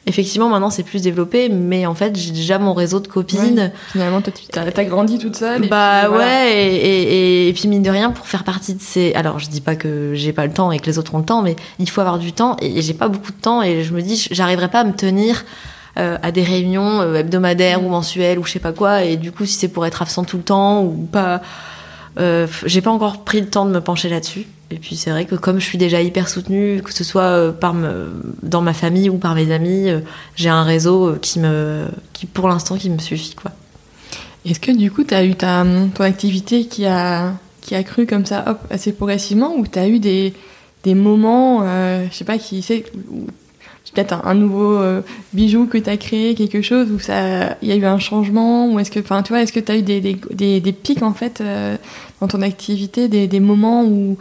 Effectivement, maintenant c'est plus développé, mais en fait j'ai déjà mon réseau de copines. finalement, toi, tu as, grandi toute seule. bah ouais, et, et, puis mine de rien, pour faire partie de ces. Alors je dis pas que j'ai pas le temps et que les autres ont le temps, mais il faut avoir du temps et, j'ai pas beaucoup de temps et je me dis, j'arriverai pas à me tenir. Euh, à des réunions euh, hebdomadaires ou mensuelles ou je sais pas quoi et du coup si c'est pour être absent tout le temps ou pas euh, j'ai pas encore pris le temps de me pencher là-dessus. Et puis c'est vrai que comme je suis déjà hyper soutenue, que ce soit euh, par me, dans ma famille ou par mes amis, euh, j'ai un réseau qui me, qui pour l'instant qui me suffit quoi. Est-ce que du coup tu as eu ta, ton activité qui a, qui a cru comme ça, hop, assez progressivement, ou tu as eu des, des moments, je sais pas, qui peut-être un, nouveau euh, bijou que tu as créé, quelque chose où ça, il y a eu un changement ou est-ce que, enfin, tu vois, est-ce que tu as eu des, des, des, pics en fait euh, dans ton activité, des, des moments où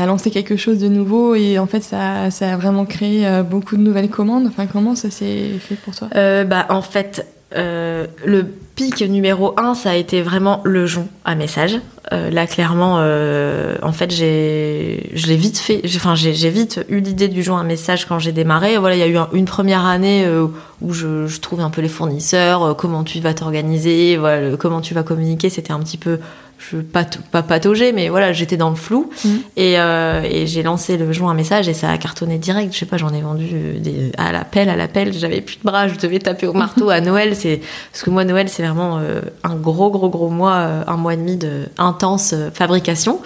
as lancé quelque chose de nouveau et en fait ça, ça a vraiment créé beaucoup de nouvelles commandes? Enfin, comment ça s'est fait pour toi? Bah en fait, le pic numéro un, ça a été vraiment le jonc à message. Euh, là, clairement, euh, en fait, j'ai, je l'ai vite fait. Enfin, j'ai, vite eu l'idée du jonc à message quand j'ai démarré. Voilà, il y a eu une première année euh, où je, je trouvais un peu les fournisseurs, comment tu vas t'organiser, voilà, comment tu vas communiquer. C'était un petit peu je pas pas patauger mais voilà j'étais dans le flou. Mm. et, euh, et j'ai lancé le joint un message et ça a cartonné direct. Je sais pas j'en ai vendu des, à l'appel à l'appel. J'avais plus de bras je devais taper au marteau à Noël. C'est parce que moi Noël c'est vraiment euh, un gros gros gros mois euh, un mois et demi de intense fabrication.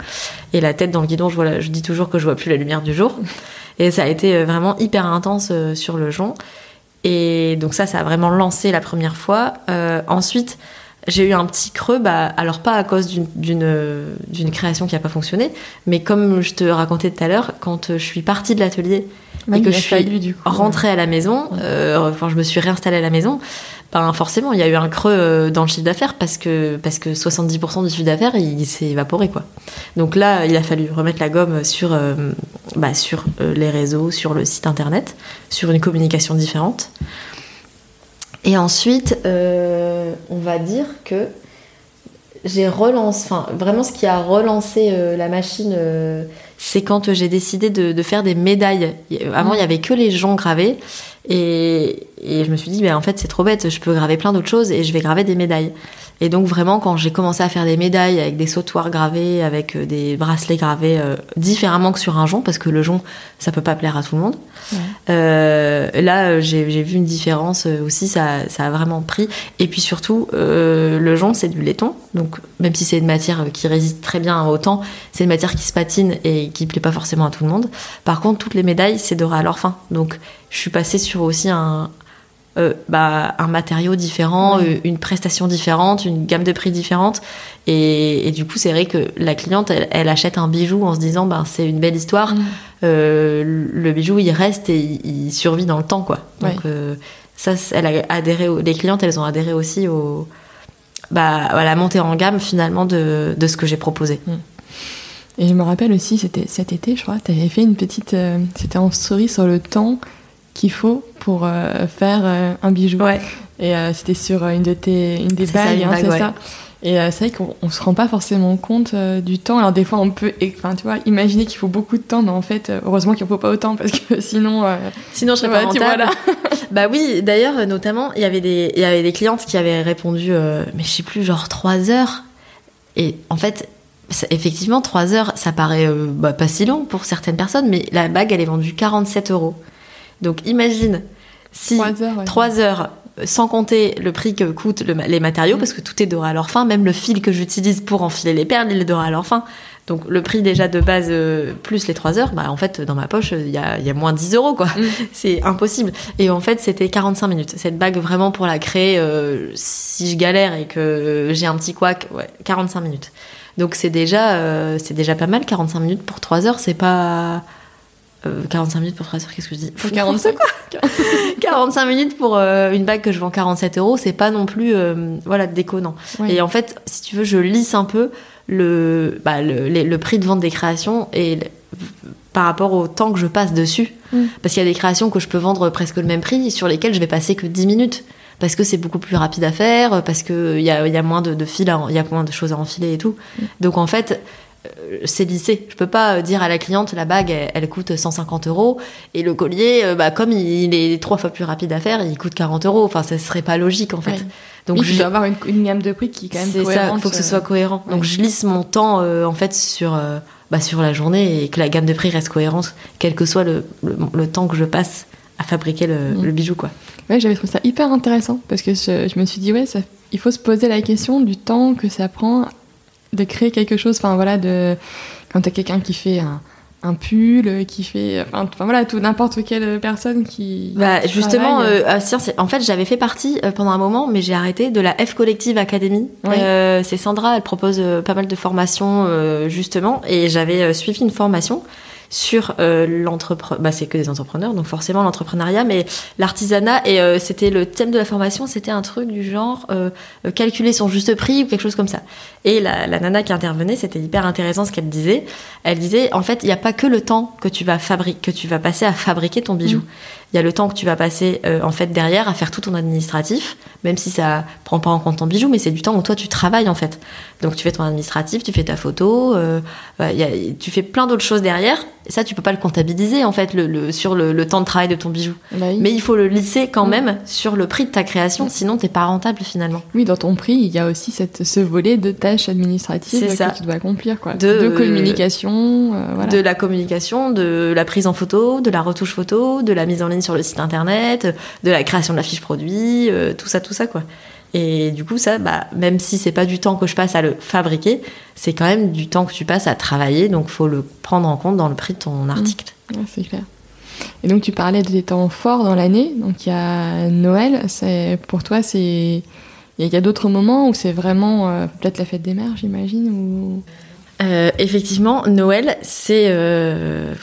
Et la tête dans le guidon je vois je dis toujours que je vois plus la lumière du jour. Et ça a été vraiment hyper intense sur le jonc. Et donc ça ça a vraiment lancé la première fois. Ensuite j'ai eu un petit creux, bah, alors pas à cause d'une création qui n'a pas fonctionné, mais comme je te racontais tout à l'heure, quand je suis partie de l'atelier et que je suis rentrée à la maison, euh, je me suis réinstallée à la maison, ben forcément il y a eu un creux euh, dans le chiffre d'affaires parce que, parce que 70% du chiffre d'affaires il, s'est évaporé quoi. Donc là il a fallu remettre la gomme sur, euh, bah, sur les réseaux, sur le site internet, sur une communication différente. Et ensuite, euh, on va dire que j'ai relancé, enfin vraiment ce qui a relancé euh, la machine, euh, c'est quand j'ai décidé de, faire des médailles. Avant, il y avait que les gens gravés. Et, je me suis dit, ben, en fait, c'est trop bête, je peux graver plein d'autres choses et je vais graver des médailles. Et donc vraiment, quand j'ai commencé à faire des médailles avec des sautoirs gravés, avec euh, des bracelets gravés euh, différemment que sur un jonc, parce que le jonc, ça peut pas plaire à tout le monde. Euh, là, j'ai vu une différence aussi, ça, ça, a vraiment pris. Et puis surtout, le jonc, c'est du laiton. Donc même si c'est une matière qui résiste très bien au temps, c'est une matière qui se patine et qui plaît pas forcément à tout le monde. Par contre, toutes les médailles, c'est doré à leur fin. Donc je suis passée sur aussi un, euh, bah, un matériau différent, euh, une prestation différente, une gamme de prix différente. Et, du coup, c'est vrai que la cliente, elle, achète un bijou en se disant, ben, c'est une belle histoire. Euh, le bijou, il reste et il, survit dans le temps, quoi. Donc, ça, elle a adhéré, les clientes, elles ont adhéré aussi au, bah, à la montée en gamme, finalement, de, de ce que j'ai proposé. Mm. Et je me rappelle aussi, c'était cet été, je crois, tu avais fait une petite. c'était en story sur le temps qu'il faut pour euh, faire euh, un bijou. Ouais. Et euh, c'était sur une, de tes, une des bagues, hein, c'est ça. Et c'est vrai qu'on se rend pas forcément compte du temps. Alors des fois, on peut, enfin, tu vois, imaginer qu'il faut beaucoup de temps, mais en fait, heureusement qu'il ne faut pas autant parce que sinon, sinon je serais pas rentable. bah oui, d'ailleurs, notamment, il y avait des, il y avait des clientes qui avaient répondu, mais je sais plus, genre 3 heures. Et en fait, effectivement, 3 heures, ça paraît bah, pas si long pour certaines personnes, mais la bague, elle est vendue 47 euros. Donc imagine si 3 heures, sans compter le prix que coûtent les matériaux, mm. parce que tout est doré à leur fin, même le fil que j'utilise pour enfiler les perles, il est doré à leur fin. Donc le prix déjà de base euh, plus les 3 heures, bah en fait dans ma poche il y a, y a, moins 10 euros quoi. Mm. C'est impossible. Et en fait c'était 45 minutes. Cette bague vraiment pour la créer, euh, si je galère et que j'ai un petit couac, ouais, 45 minutes. Donc c'est déjà, euh, c'est déjà pas mal 45 minutes pour 3 heures, c'est pas 45 euh, minutes pour 3 heures, qu'est-ce que je dis 45 quoi 45 minutes pour euh, une bague que je vends 47 euros, c'est pas non plus euh, voilà déconnant. Et en fait, si tu veux, je lisse un peu le, bah, le, le, prix de vente des créations et par rapport au temps que je passe dessus. Mm. Parce qu'il y a des créations que je peux vendre presque le même prix sur lesquelles je vais passer que 10 minutes. Parce que c'est beaucoup plus rapide à faire, parce qu'il y a, y a moins de, de fils, il y a moins de choses à enfiler et tout. Mm. Donc en fait, c'est lissé. Je peux pas euh, dire à la cliente la bague elle, coûte 150 euros et le collier, euh, bah, comme il, est trois fois plus rapide à faire, il coûte 40 euros. Enfin, ça serait pas logique en fait. Donc je dois avoir une, gamme de prix qui est quand même cohérente. ça, il faut que ce soit cohérent. Donc je lisse mon temps en fait sur bah, sur la journée et que la gamme de prix reste cohérente, quel que soit le, le, temps que je passe à fabriquer le, mm. bijou quoi. Ouais, j'avais trouvé ça hyper intéressant parce que je, je me suis dit ouais, ça, il faut se poser la question du temps que ça prend de créer quelque chose. Enfin voilà, de quand t'as quelqu'un qui fait un, un pull, qui fait, enfin, voilà, tout n'importe quelle personne qui. Bah justement, euh, ah, en fait, j'avais fait partie euh, pendant un moment, mais j'ai arrêté de la F Collective Academy. Euh, c'est Sandra, elle propose pas mal de formations justement, et j'avais suivi une formation sur l'entrepreneur. Bah, c'est que des entrepreneurs, donc forcément l'entrepreneuriat, mais l'artisanat. Et c'était le thème de la formation, c'était un truc du genre calculer son juste prix ou quelque chose comme ça. Et la, la nana qui intervenait, c'était hyper intéressant ce qu'elle disait. Elle disait, en fait, il n'y a pas que le temps que tu vas fabriquer, que tu vas passer à fabriquer ton bijou. Mm. Il y a le temps que tu vas passer euh, en fait derrière à faire tout ton administratif, même si ça prend pas en compte ton bijou, mais c'est du temps où toi tu travailles en fait. Donc tu fais ton administratif, tu fais ta photo, euh, tu fais plein d'autres choses derrière. Et ça, tu peux pas le comptabiliser en fait le, sur le, temps de travail de ton bijou. Bah mais il faut le lisser quand même sur le prix de ta création, sinon t'es pas rentable finalement. Oui, dans ton prix, il y a aussi cette, ce volet de tâches administratives que tu dois accomplir, quoi. De, communication, euh, De la communication, de la prise en photo, de la retouche photo, de la mise en ligne sur le site internet, de la création de la fiche produit, euh, tout ça, tout ça, quoi. Et du coup, ça, bah, même si c'est pas du temps que je passe à le fabriquer, c'est quand même du temps que tu passes à travailler, donc faut le prendre en compte dans le prix de ton mmh. article. c'est clair. Et donc tu parlais des temps forts dans l'année, donc il y a Noël, pour toi c'est il y a, d'autres moments où c'est vraiment euh, peut-être la fête des mères, j'imagine ou? Euh, effectivement, Noël, c'est euh,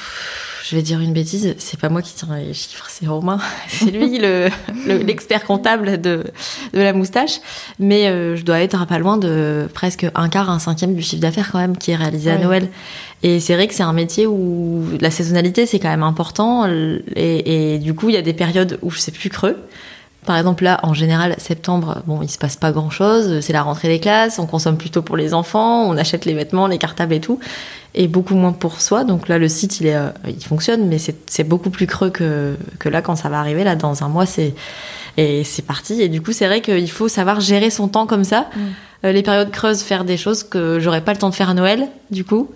je vais dire une bêtise, c'est pas moi qui tiens les chiffres, c'est Romain. C'est lui l'expert comptable de, de, la moustache. Mais euh, je dois être à pas loin de presque un quart, un cinquième du chiffre d'affaires quand même qui est réalisé à Noël. Et c'est vrai que c'est un métier où la saisonnalité c'est quand même important. Et, et du coup, il y a des périodes où c'est plus creux. Par exemple, là, en général, septembre, bon, il se passe pas grand chose. C'est la rentrée des classes. On consomme plutôt pour les enfants. On achète les vêtements, les cartables et tout. Et beaucoup moins pour soi. Donc là, le site, il, est, euh, il fonctionne, mais c'est beaucoup plus creux que, que là, quand ça va arriver. Là, dans un mois, c'est, et c'est parti. Et du coup, c'est vrai qu'il faut savoir gérer son temps comme ça. Mm. Euh, les périodes creuses, faire des choses que j'aurais pas le temps de faire à Noël, du coup.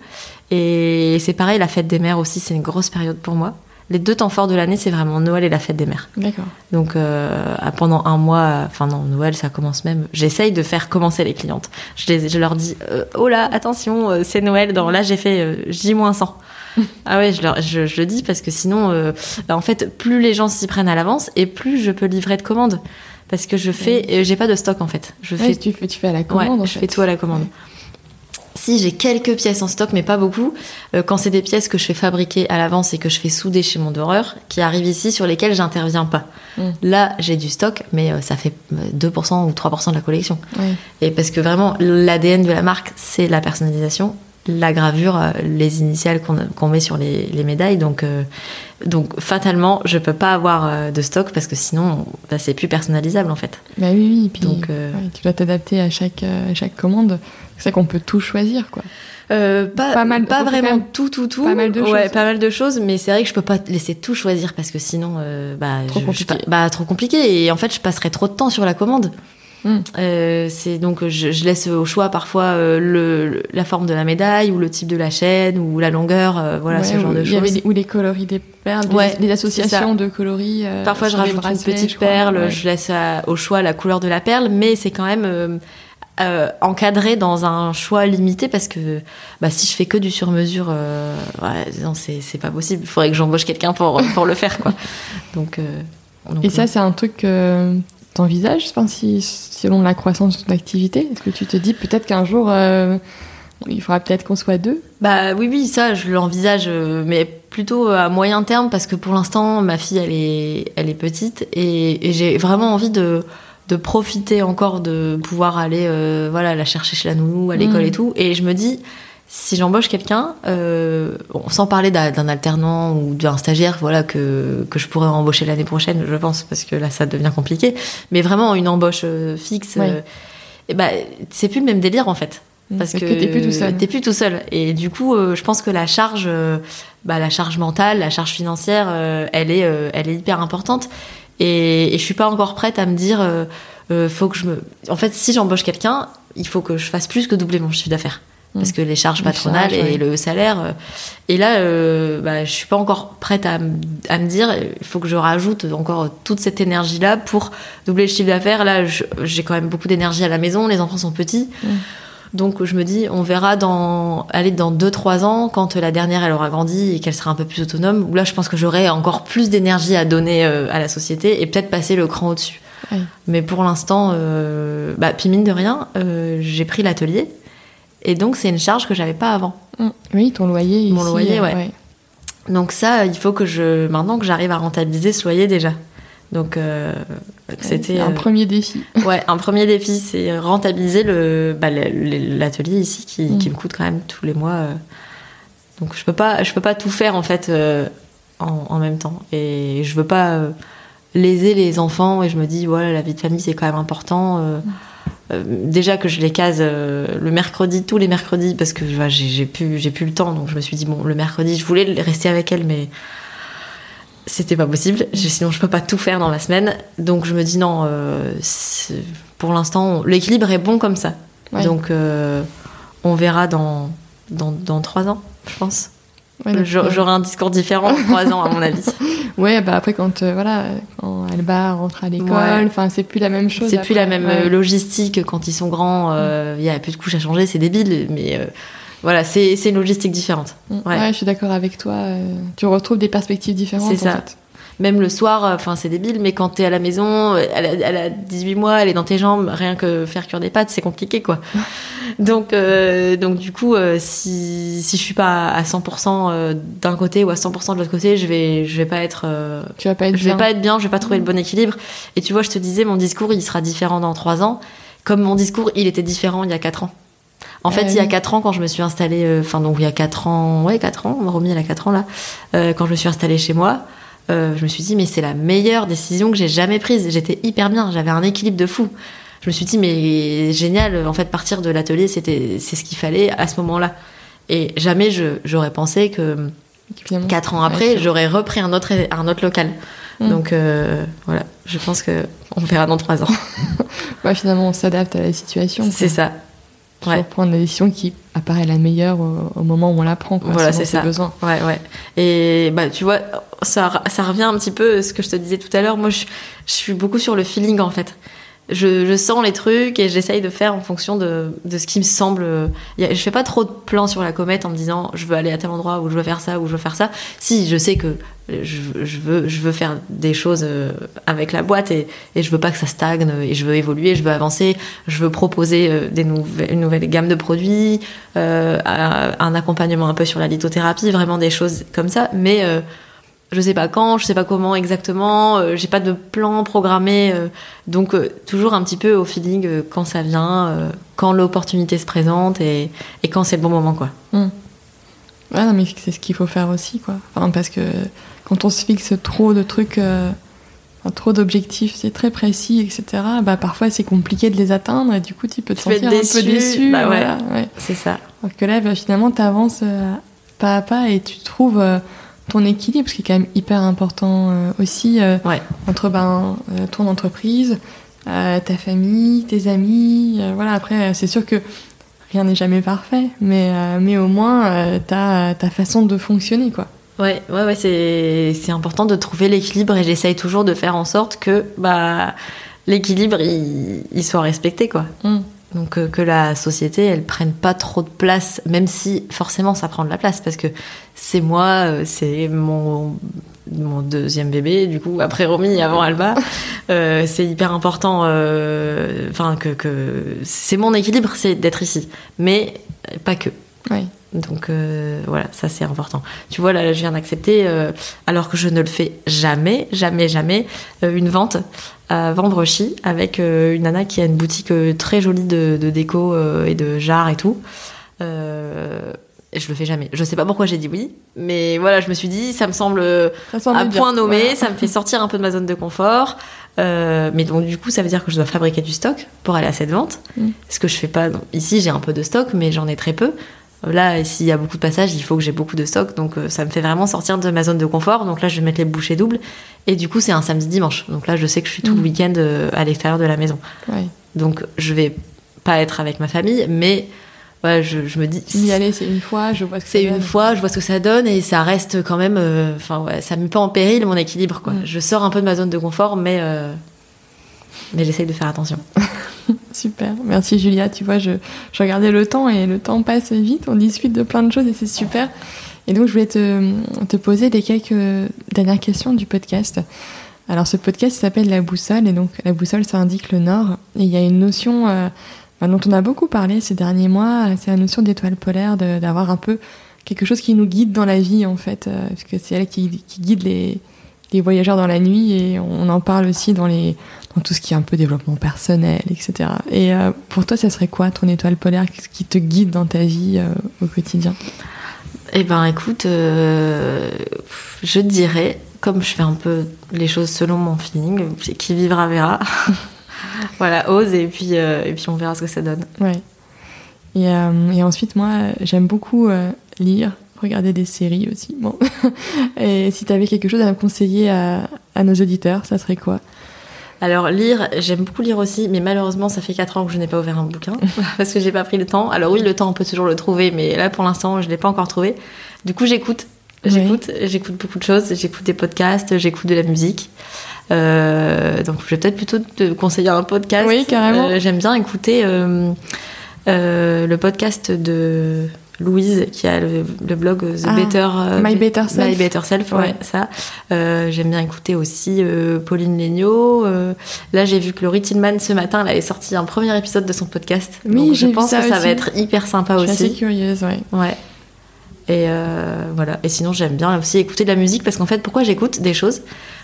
Et c'est pareil, la fête des mères aussi, c'est une grosse période pour moi les deux temps forts de l'année, c'est vraiment Noël et la fête des mères. D'accord. Donc euh, pendant un mois, enfin non, Noël, ça commence même. J'essaye de faire commencer les clientes. Je, je leur dis, euh, oh là, attention, euh, c'est Noël. Dans là, j'ai fait J-100. ah ouais, je, leur, je, je, le dis parce que sinon, bah, en fait, plus les gens s'y prennent à l'avance et plus je peux livrer de commandes. Parce que je fais, j'ai pas de stock en fait. Je fais, tu fais, tu fais à la commande. je fais tout à la commande. Si j'ai quelques pièces en stock, mais pas beaucoup, euh, quand c'est des pièces que je fais fabriquer à l'avance et que je fais souder chez mon doreur, qui arrivent ici sur lesquelles j'interviens pas. Mm. Là, j'ai du stock, mais euh, ça fait 2% euh, ou 3% de la collection. Et parce que vraiment, l'ADN de la marque, c'est la personnalisation, la gravure, les initiales qu'on met sur les, médailles. Donc, donc fatalement, je peux pas avoir de stock parce que sinon, bah, c'est plus personnalisable en fait. Bah oui, oui. Puis, donc, tu dois t'adapter à chaque, à chaque commande. C'est qu'on peut tout choisir, quoi. Euh, pas, mal, pas vraiment tout, tout, tout. Pas mal de ouais, choses. pas mal de choses, mais c'est vrai que je peux pas laisser tout choisir parce que sinon, euh, bah, trop compliqué. bah, trop compliqué. Et en fait, je passerais trop de temps sur la commande. Hmm. Euh, c'est donc je, laisse au choix parfois le, la forme de la médaille ou le type de la chaîne ou la longueur, voilà ce genre de choses. ou les coloris des perles, les, associations de coloris. parfois je rajoute une petite perle, je laisse au choix la couleur de la perle, mais c'est quand même euh, encadré dans un choix limité parce que bah, si je fais que du sur-mesure, euh, ouais, non, c'est pas possible. Il faudrait que j'embauche quelqu'un pour, pour le faire. Quoi. Donc, euh, Et ça, c'est un truc que tu envisages si, selon la croissance de ton activité Est-ce que tu te dis peut-être qu'un jour, il faudra peut-être qu'on soit deux? Bah oui, oui, ça, je l'envisage, mais plutôt à moyen terme parce que pour l'instant, ma fille, elle est, elle est petite et j'ai vraiment envie de de profiter encore de pouvoir aller euh, voilà la chercher chez la nounou à l'école mm. et tout et je me dis si j'embauche quelqu'un euh, sans parler d'un alternant ou d'un stagiaire voilà que, que je pourrais embaucher l'année prochaine je pense parce que là ça devient compliqué. Mais vraiment une embauche euh, fixe et bah c'est plus le même délire en fait. Mm, parce, que, t'es plus tout seul. t'es plus tout seul. Et du coup je pense que la charge bah, la charge mentale la charge financière elle est elle est hyper importante. Et, et je suis pas encore prête à me dire, euh, euh, faut que je me. En fait, si j'embauche quelqu'un, il faut que je fasse plus que doubler mon chiffre d'affaires. Parce que les charges patronales et le salaire. Euh, et là, euh, bah, je suis pas encore prête à, à me dire, il faut que je rajoute encore toute cette énergie-là pour doubler le chiffre d'affaires. Là, j'ai quand même beaucoup d'énergie à la maison, les enfants sont petits. Mmh. Donc je me dis, on verra dans, aller dans 2-3 ans, quand la dernière elle aura grandi et qu'elle sera un peu plus autonome, où là je pense que j'aurai encore plus d'énergie à donner euh, à la société et peut-être passer le cran au-dessus. Mais pour l'instant, euh, bah, puis mine de rien, euh, j'ai pris l'atelier et donc c'est une charge que j'avais pas avant. Mmh. Oui, ton loyer. Mon loyer, ouais. Donc ça, il faut que je maintenant que j'arrive à rentabiliser ce loyer déjà. Donc euh, c'était un euh, premier défi. ouais un premier défi, c'est rentabiliser le bah, l'atelier ici qui, Mm. qui me coûte quand même tous les mois. euh. Donc je peux pas je peux pas tout faire en fait euh, en, en même temps et je veux pas léser les enfants et je me dis voilà la vie de famille c'est quand même important. euh. Euh, déjà que je les case euh, le mercredi, tous les mercredis, parce que voilà, j'ai plus, le temps, donc je me suis dit bon, le mercredi, je voulais rester avec elle, mais c'était pas possible. Sinon, je peux pas tout faire dans la semaine, donc je me dis non. euh, pour l'instant, l'équilibre est bon comme ça. Ouais. Donc, euh, on verra dans dans dans trois ans, je pense. Ouais, J'aurai euh, j'aurai un discours différent dans trois ans, à mon avis. ouais, bah après quand euh, voilà, quand Alba rentre à l'école, Ouais. c'est plus la même chose. C'est plus la même Ouais. euh, logistique quand ils sont grands. euh, Il y a plus de couches à changer, c'est débile, mais euh, voilà, c'est une logistique différente. Mm. ouais. Je suis d'accord avec toi. euh, tu retrouves des perspectives différentes. C'est en ça. fait. Même le soir, euh, enfin c'est débile, mais quand t'es à la maison, euh, elle a, elle a 18 mois, elle est dans tes jambes, rien que faire cuire des pâtes, c'est compliqué quoi. donc, euh, donc du coup, si, si je suis pas à 100% euh, d'un côté ou à 100% de l'autre côté, je vais, je vais pas être, Tu vas pas être je vais bien. pas être bien, je vais pas trouver le bon équilibre. Et tu vois, je te disais, mon discours, il sera différent dans 3 ans, comme mon discours, il était différent il y a 4 ans. En fait, Euh, il y a oui. 4 ans, quand je me suis installée, euh, enfin, donc il y a 4 ans, ouais, 4 ans, on m'a remis il y a 4 ans là, euh, quand je me suis installée chez moi, euh, je me suis dit, mais c'est la meilleure décision que j'ai jamais prise. J'étais hyper bien, j'avais un équilibre de fou. Je me suis dit, mais génial, en fait, partir de l'atelier, c'était, c'est ce qu'il fallait à ce moment-là. Et jamais je, j'aurais pensé que Finalement. 4 ans après, j'aurais repris un autre, un autre local. Mm. Donc euh, voilà, je pense que on verra dans 3 ans. Ouais, finalement, on s'adapte à la situation. c'est ça. Toujours ouais. prendre la décision qui apparaît la meilleure au, au moment où on la prend. Quoi, Voilà, c'est ça. besoins. Ouais, ouais. Et bah, tu vois, ça, ça revient un petit peu à ce que je te disais tout à l'heure. Moi, je, je suis beaucoup sur le feeling, en fait. Je, sens les trucs et j'essaye de faire en fonction de, de ce qui me semble. Je fais pas trop de plans sur la comète en me disant je veux aller à tel endroit ou je veux faire ça ou je veux faire ça. Si, je sais que je, veux, je veux faire des choses euh, avec la boîte et, et je veux pas que ça stagne et je veux évoluer, je veux avancer, je veux proposer euh, des nouvelles, une nouvelle gamme de produits, euh, un accompagnement un peu sur la lithothérapie, vraiment des choses comme ça. Mais je sais pas quand, je sais pas comment exactement, euh, j'ai pas de plan programmé, euh, donc euh, toujours un petit peu au feeling euh, quand ça vient, quand l'opportunité se présente et, et quand c'est le bon moment quoi. Ouais, non, mais c'est ce qu'il faut faire aussi, quoi. Enfin, parce que quand on se fixe trop de trucs, trop d'objectifs, c'est très précis, etc. Bah parfois c'est compliqué de les atteindre et du coup tu peux te Tu sentir être un peu déçu, déçu. bah ouais. voilà, ouais. C'est ça. Alors que là, bah, finalement, tu avances pas à pas et tu trouves ton équilibre, ce qui est quand même hyper important euh, aussi euh, Ouais. entre ben, euh, ton entreprise, ta famille, tes amis. voilà, après, c'est sûr que rien n'est jamais parfait, mais, mais au moins, t'as ta façon de fonctionner, quoi. Ouais, ouais, ouais, c'est c'est important de trouver l'équilibre et j'essaye toujours de faire en sorte que bah l'équilibre il, il soit respecté quoi. Mm. Donc euh, que la société elle prenne pas trop de place, même si forcément ça prend de la place parce que c'est moi, euh, c'est mon mon deuxième bébé du coup après Romy avant Alba, euh, c'est hyper important. Enfin que que c'est mon équilibre, c'est d'être ici, mais pas que. Donc euh, voilà, ça c'est important. Tu vois, là, je viens d'accepter, euh, alors que je ne le fais jamais, jamais, jamais, euh, une vente à Vendrechy avec euh, une nana qui a une boutique euh, très jolie de, de déco euh, et de jarres et tout. Euh, je le fais jamais. Je sais pas pourquoi j'ai dit oui, mais voilà, je me suis dit, ça me semble Ça semble à bien. point nommé, Voilà. ça me fait sortir un peu de ma zone de confort. Euh, mais donc du coup, ça veut dire que je dois fabriquer du stock pour aller à cette vente. Mm. Ce que je fais pas. Ici, j'ai un peu de stock, mais j'en ai très peu. Là, s'il y a beaucoup de passages, il faut que j'ai beaucoup de stock. Donc euh, ça me fait vraiment sortir de ma zone de confort. Donc là, je vais mettre les bouchées doubles. Et du coup, c'est un samedi-dimanche. Donc là, je sais que je suis tout le week-end euh, à l'extérieur de la maison. Ouais. Donc je vais pas être avec ma famille, mais voilà, je, je me dis. Y aller, c'est une fois, je vois ce que C'est une fois, je vois ce que ça donne et ça reste quand même. euh, Enfin, ouais, ça met pas en péril mon équilibre, quoi. Mm. Je sors un peu de ma zone de confort, mais euh, mais j'essaye de faire attention. Super, merci Julia. Tu vois, je, je regardais le temps et le temps passe vite. On discute de plein de choses et c'est super. Et donc, je voulais te, te poser les quelques dernières questions du podcast. Alors, ce podcast s'appelle La Boussole et donc la boussole, ça indique le nord. Et il y a une notion euh, bah, dont on a beaucoup parlé ces derniers mois, c'est la notion d'étoile polaire, d'avoir un peu quelque chose qui nous guide dans la vie en fait, euh, parce que c'est elle qui, qui guide les, les, voyageurs dans la nuit et on en parle aussi dans, les, dans tout ce qui est un peu développement personnel, etc. Et euh, pour toi, ça serait quoi ton étoile polaire qui te guide dans ta vie euh, au quotidien? Eh ben écoute, je dirais, comme je fais un peu les choses selon mon feeling, qui vivra verra. voilà, ose et puis, et puis on verra ce que ça donne. Ouais. Et, euh, et ensuite, moi, j'aime beaucoup euh, lire, regarder des séries aussi. Bon. et si tu avais quelque chose à me conseiller à, à nos auditeurs, ça serait quoi? Alors lire, j'aime beaucoup lire aussi, mais malheureusement ça fait 4 ans que je n'ai pas ouvert un bouquin parce que j'ai pas pris le temps. Alors oui, le temps on peut toujours le trouver, mais là pour l'instant je l'ai pas encore trouvé. Du coup j'écoute, j'écoute, j'écoute beaucoup de choses. J'écoute des podcasts, j'écoute de la musique. Euh, donc je vais peut-être plutôt te conseiller un podcast. Oui, carrément. Euh, j'aime bien écouter euh, euh, le podcast de Louise qui a le, blog The Ah, Better euh, My Better Self. My Better Self, ouais, Ouais. ça. Euh, J'aime bien écouter aussi euh, Pauline Legnaud. Euh, là, j'ai vu que Laurie Tillman ce matin, elle avait sorti un premier épisode de son podcast. Oui, Donc, je pense ça que ça aussi. va être hyper sympa Je suis assez aussi. curieuse, ouais. Ouais. Et voilà. Et sinon, j'aime bien aussi écouter de la musique parce qu'en fait, pourquoi j'écoute des choses?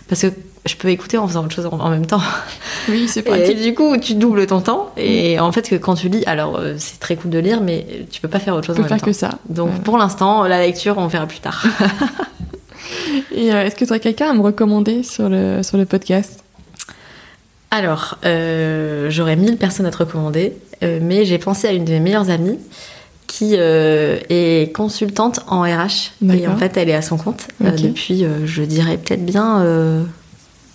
Parce que je peux écouter en faisant autre chose en, même temps. Oui, c'est Et pratique. du coup, tu doubles ton temps. Et en fait, que quand tu lis, alors euh, c'est très cool de lire, mais tu peux pas faire autre chose On en même faire temps. que ça. Donc Ouais. pour l'instant, la lecture, on verra plus tard. Et euh, est-ce que tu aurais quelqu'un à me recommander sur le, sur le podcast? Alors, euh, j'aurais mille personnes à te recommander, euh, mais j'ai pensé à une de mes meilleures amies qui euh, est consultante en RH. Et en fait, elle est à son compte euh, Ok. depuis, euh, je dirais, peut-être bien.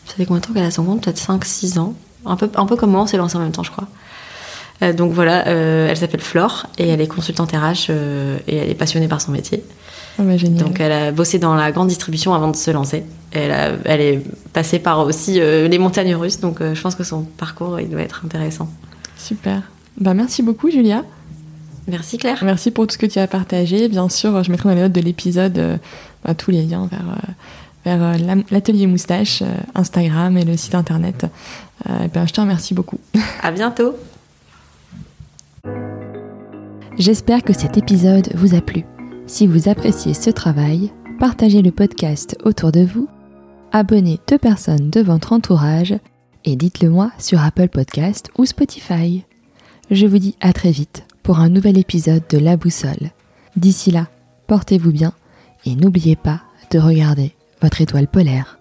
Ça fait combien de temps qu'elle à son compte Peut-être 5-6 ans. Un peu, un peu comme moi, on s'est lancé en même temps, je crois. Euh, donc voilà, euh, elle s'appelle Flore et elle est consultante RH euh, et elle est passionnée par son métier. Ah bah. Donc elle a bossé dans la grande distribution avant de se lancer. Elle, a- elle est passée par aussi les montagnes russes, donc je pense que son parcours il doit être intéressant. Super. Bah, merci beaucoup, Julia. Merci Claire. Merci pour tout ce que tu as partagé. Bien sûr, je mettrai dans les notes de l'épisode bah, tous les liens vers, vers euh, l'atelier moustache, euh, Instagram et le site internet. Euh, et ben, je te remercie beaucoup. À bientôt. J'espère que cet épisode vous a plu. Si vous appréciez ce travail, partagez le podcast autour de vous, abonnez deux personnes de votre entourage et dites-le moi sur Apple Podcast ou Spotify. Je vous dis à très vite pour un nouvel épisode de La Boussole. D'ici là, portez-vous bien et n'oubliez pas de regarder votre étoile polaire.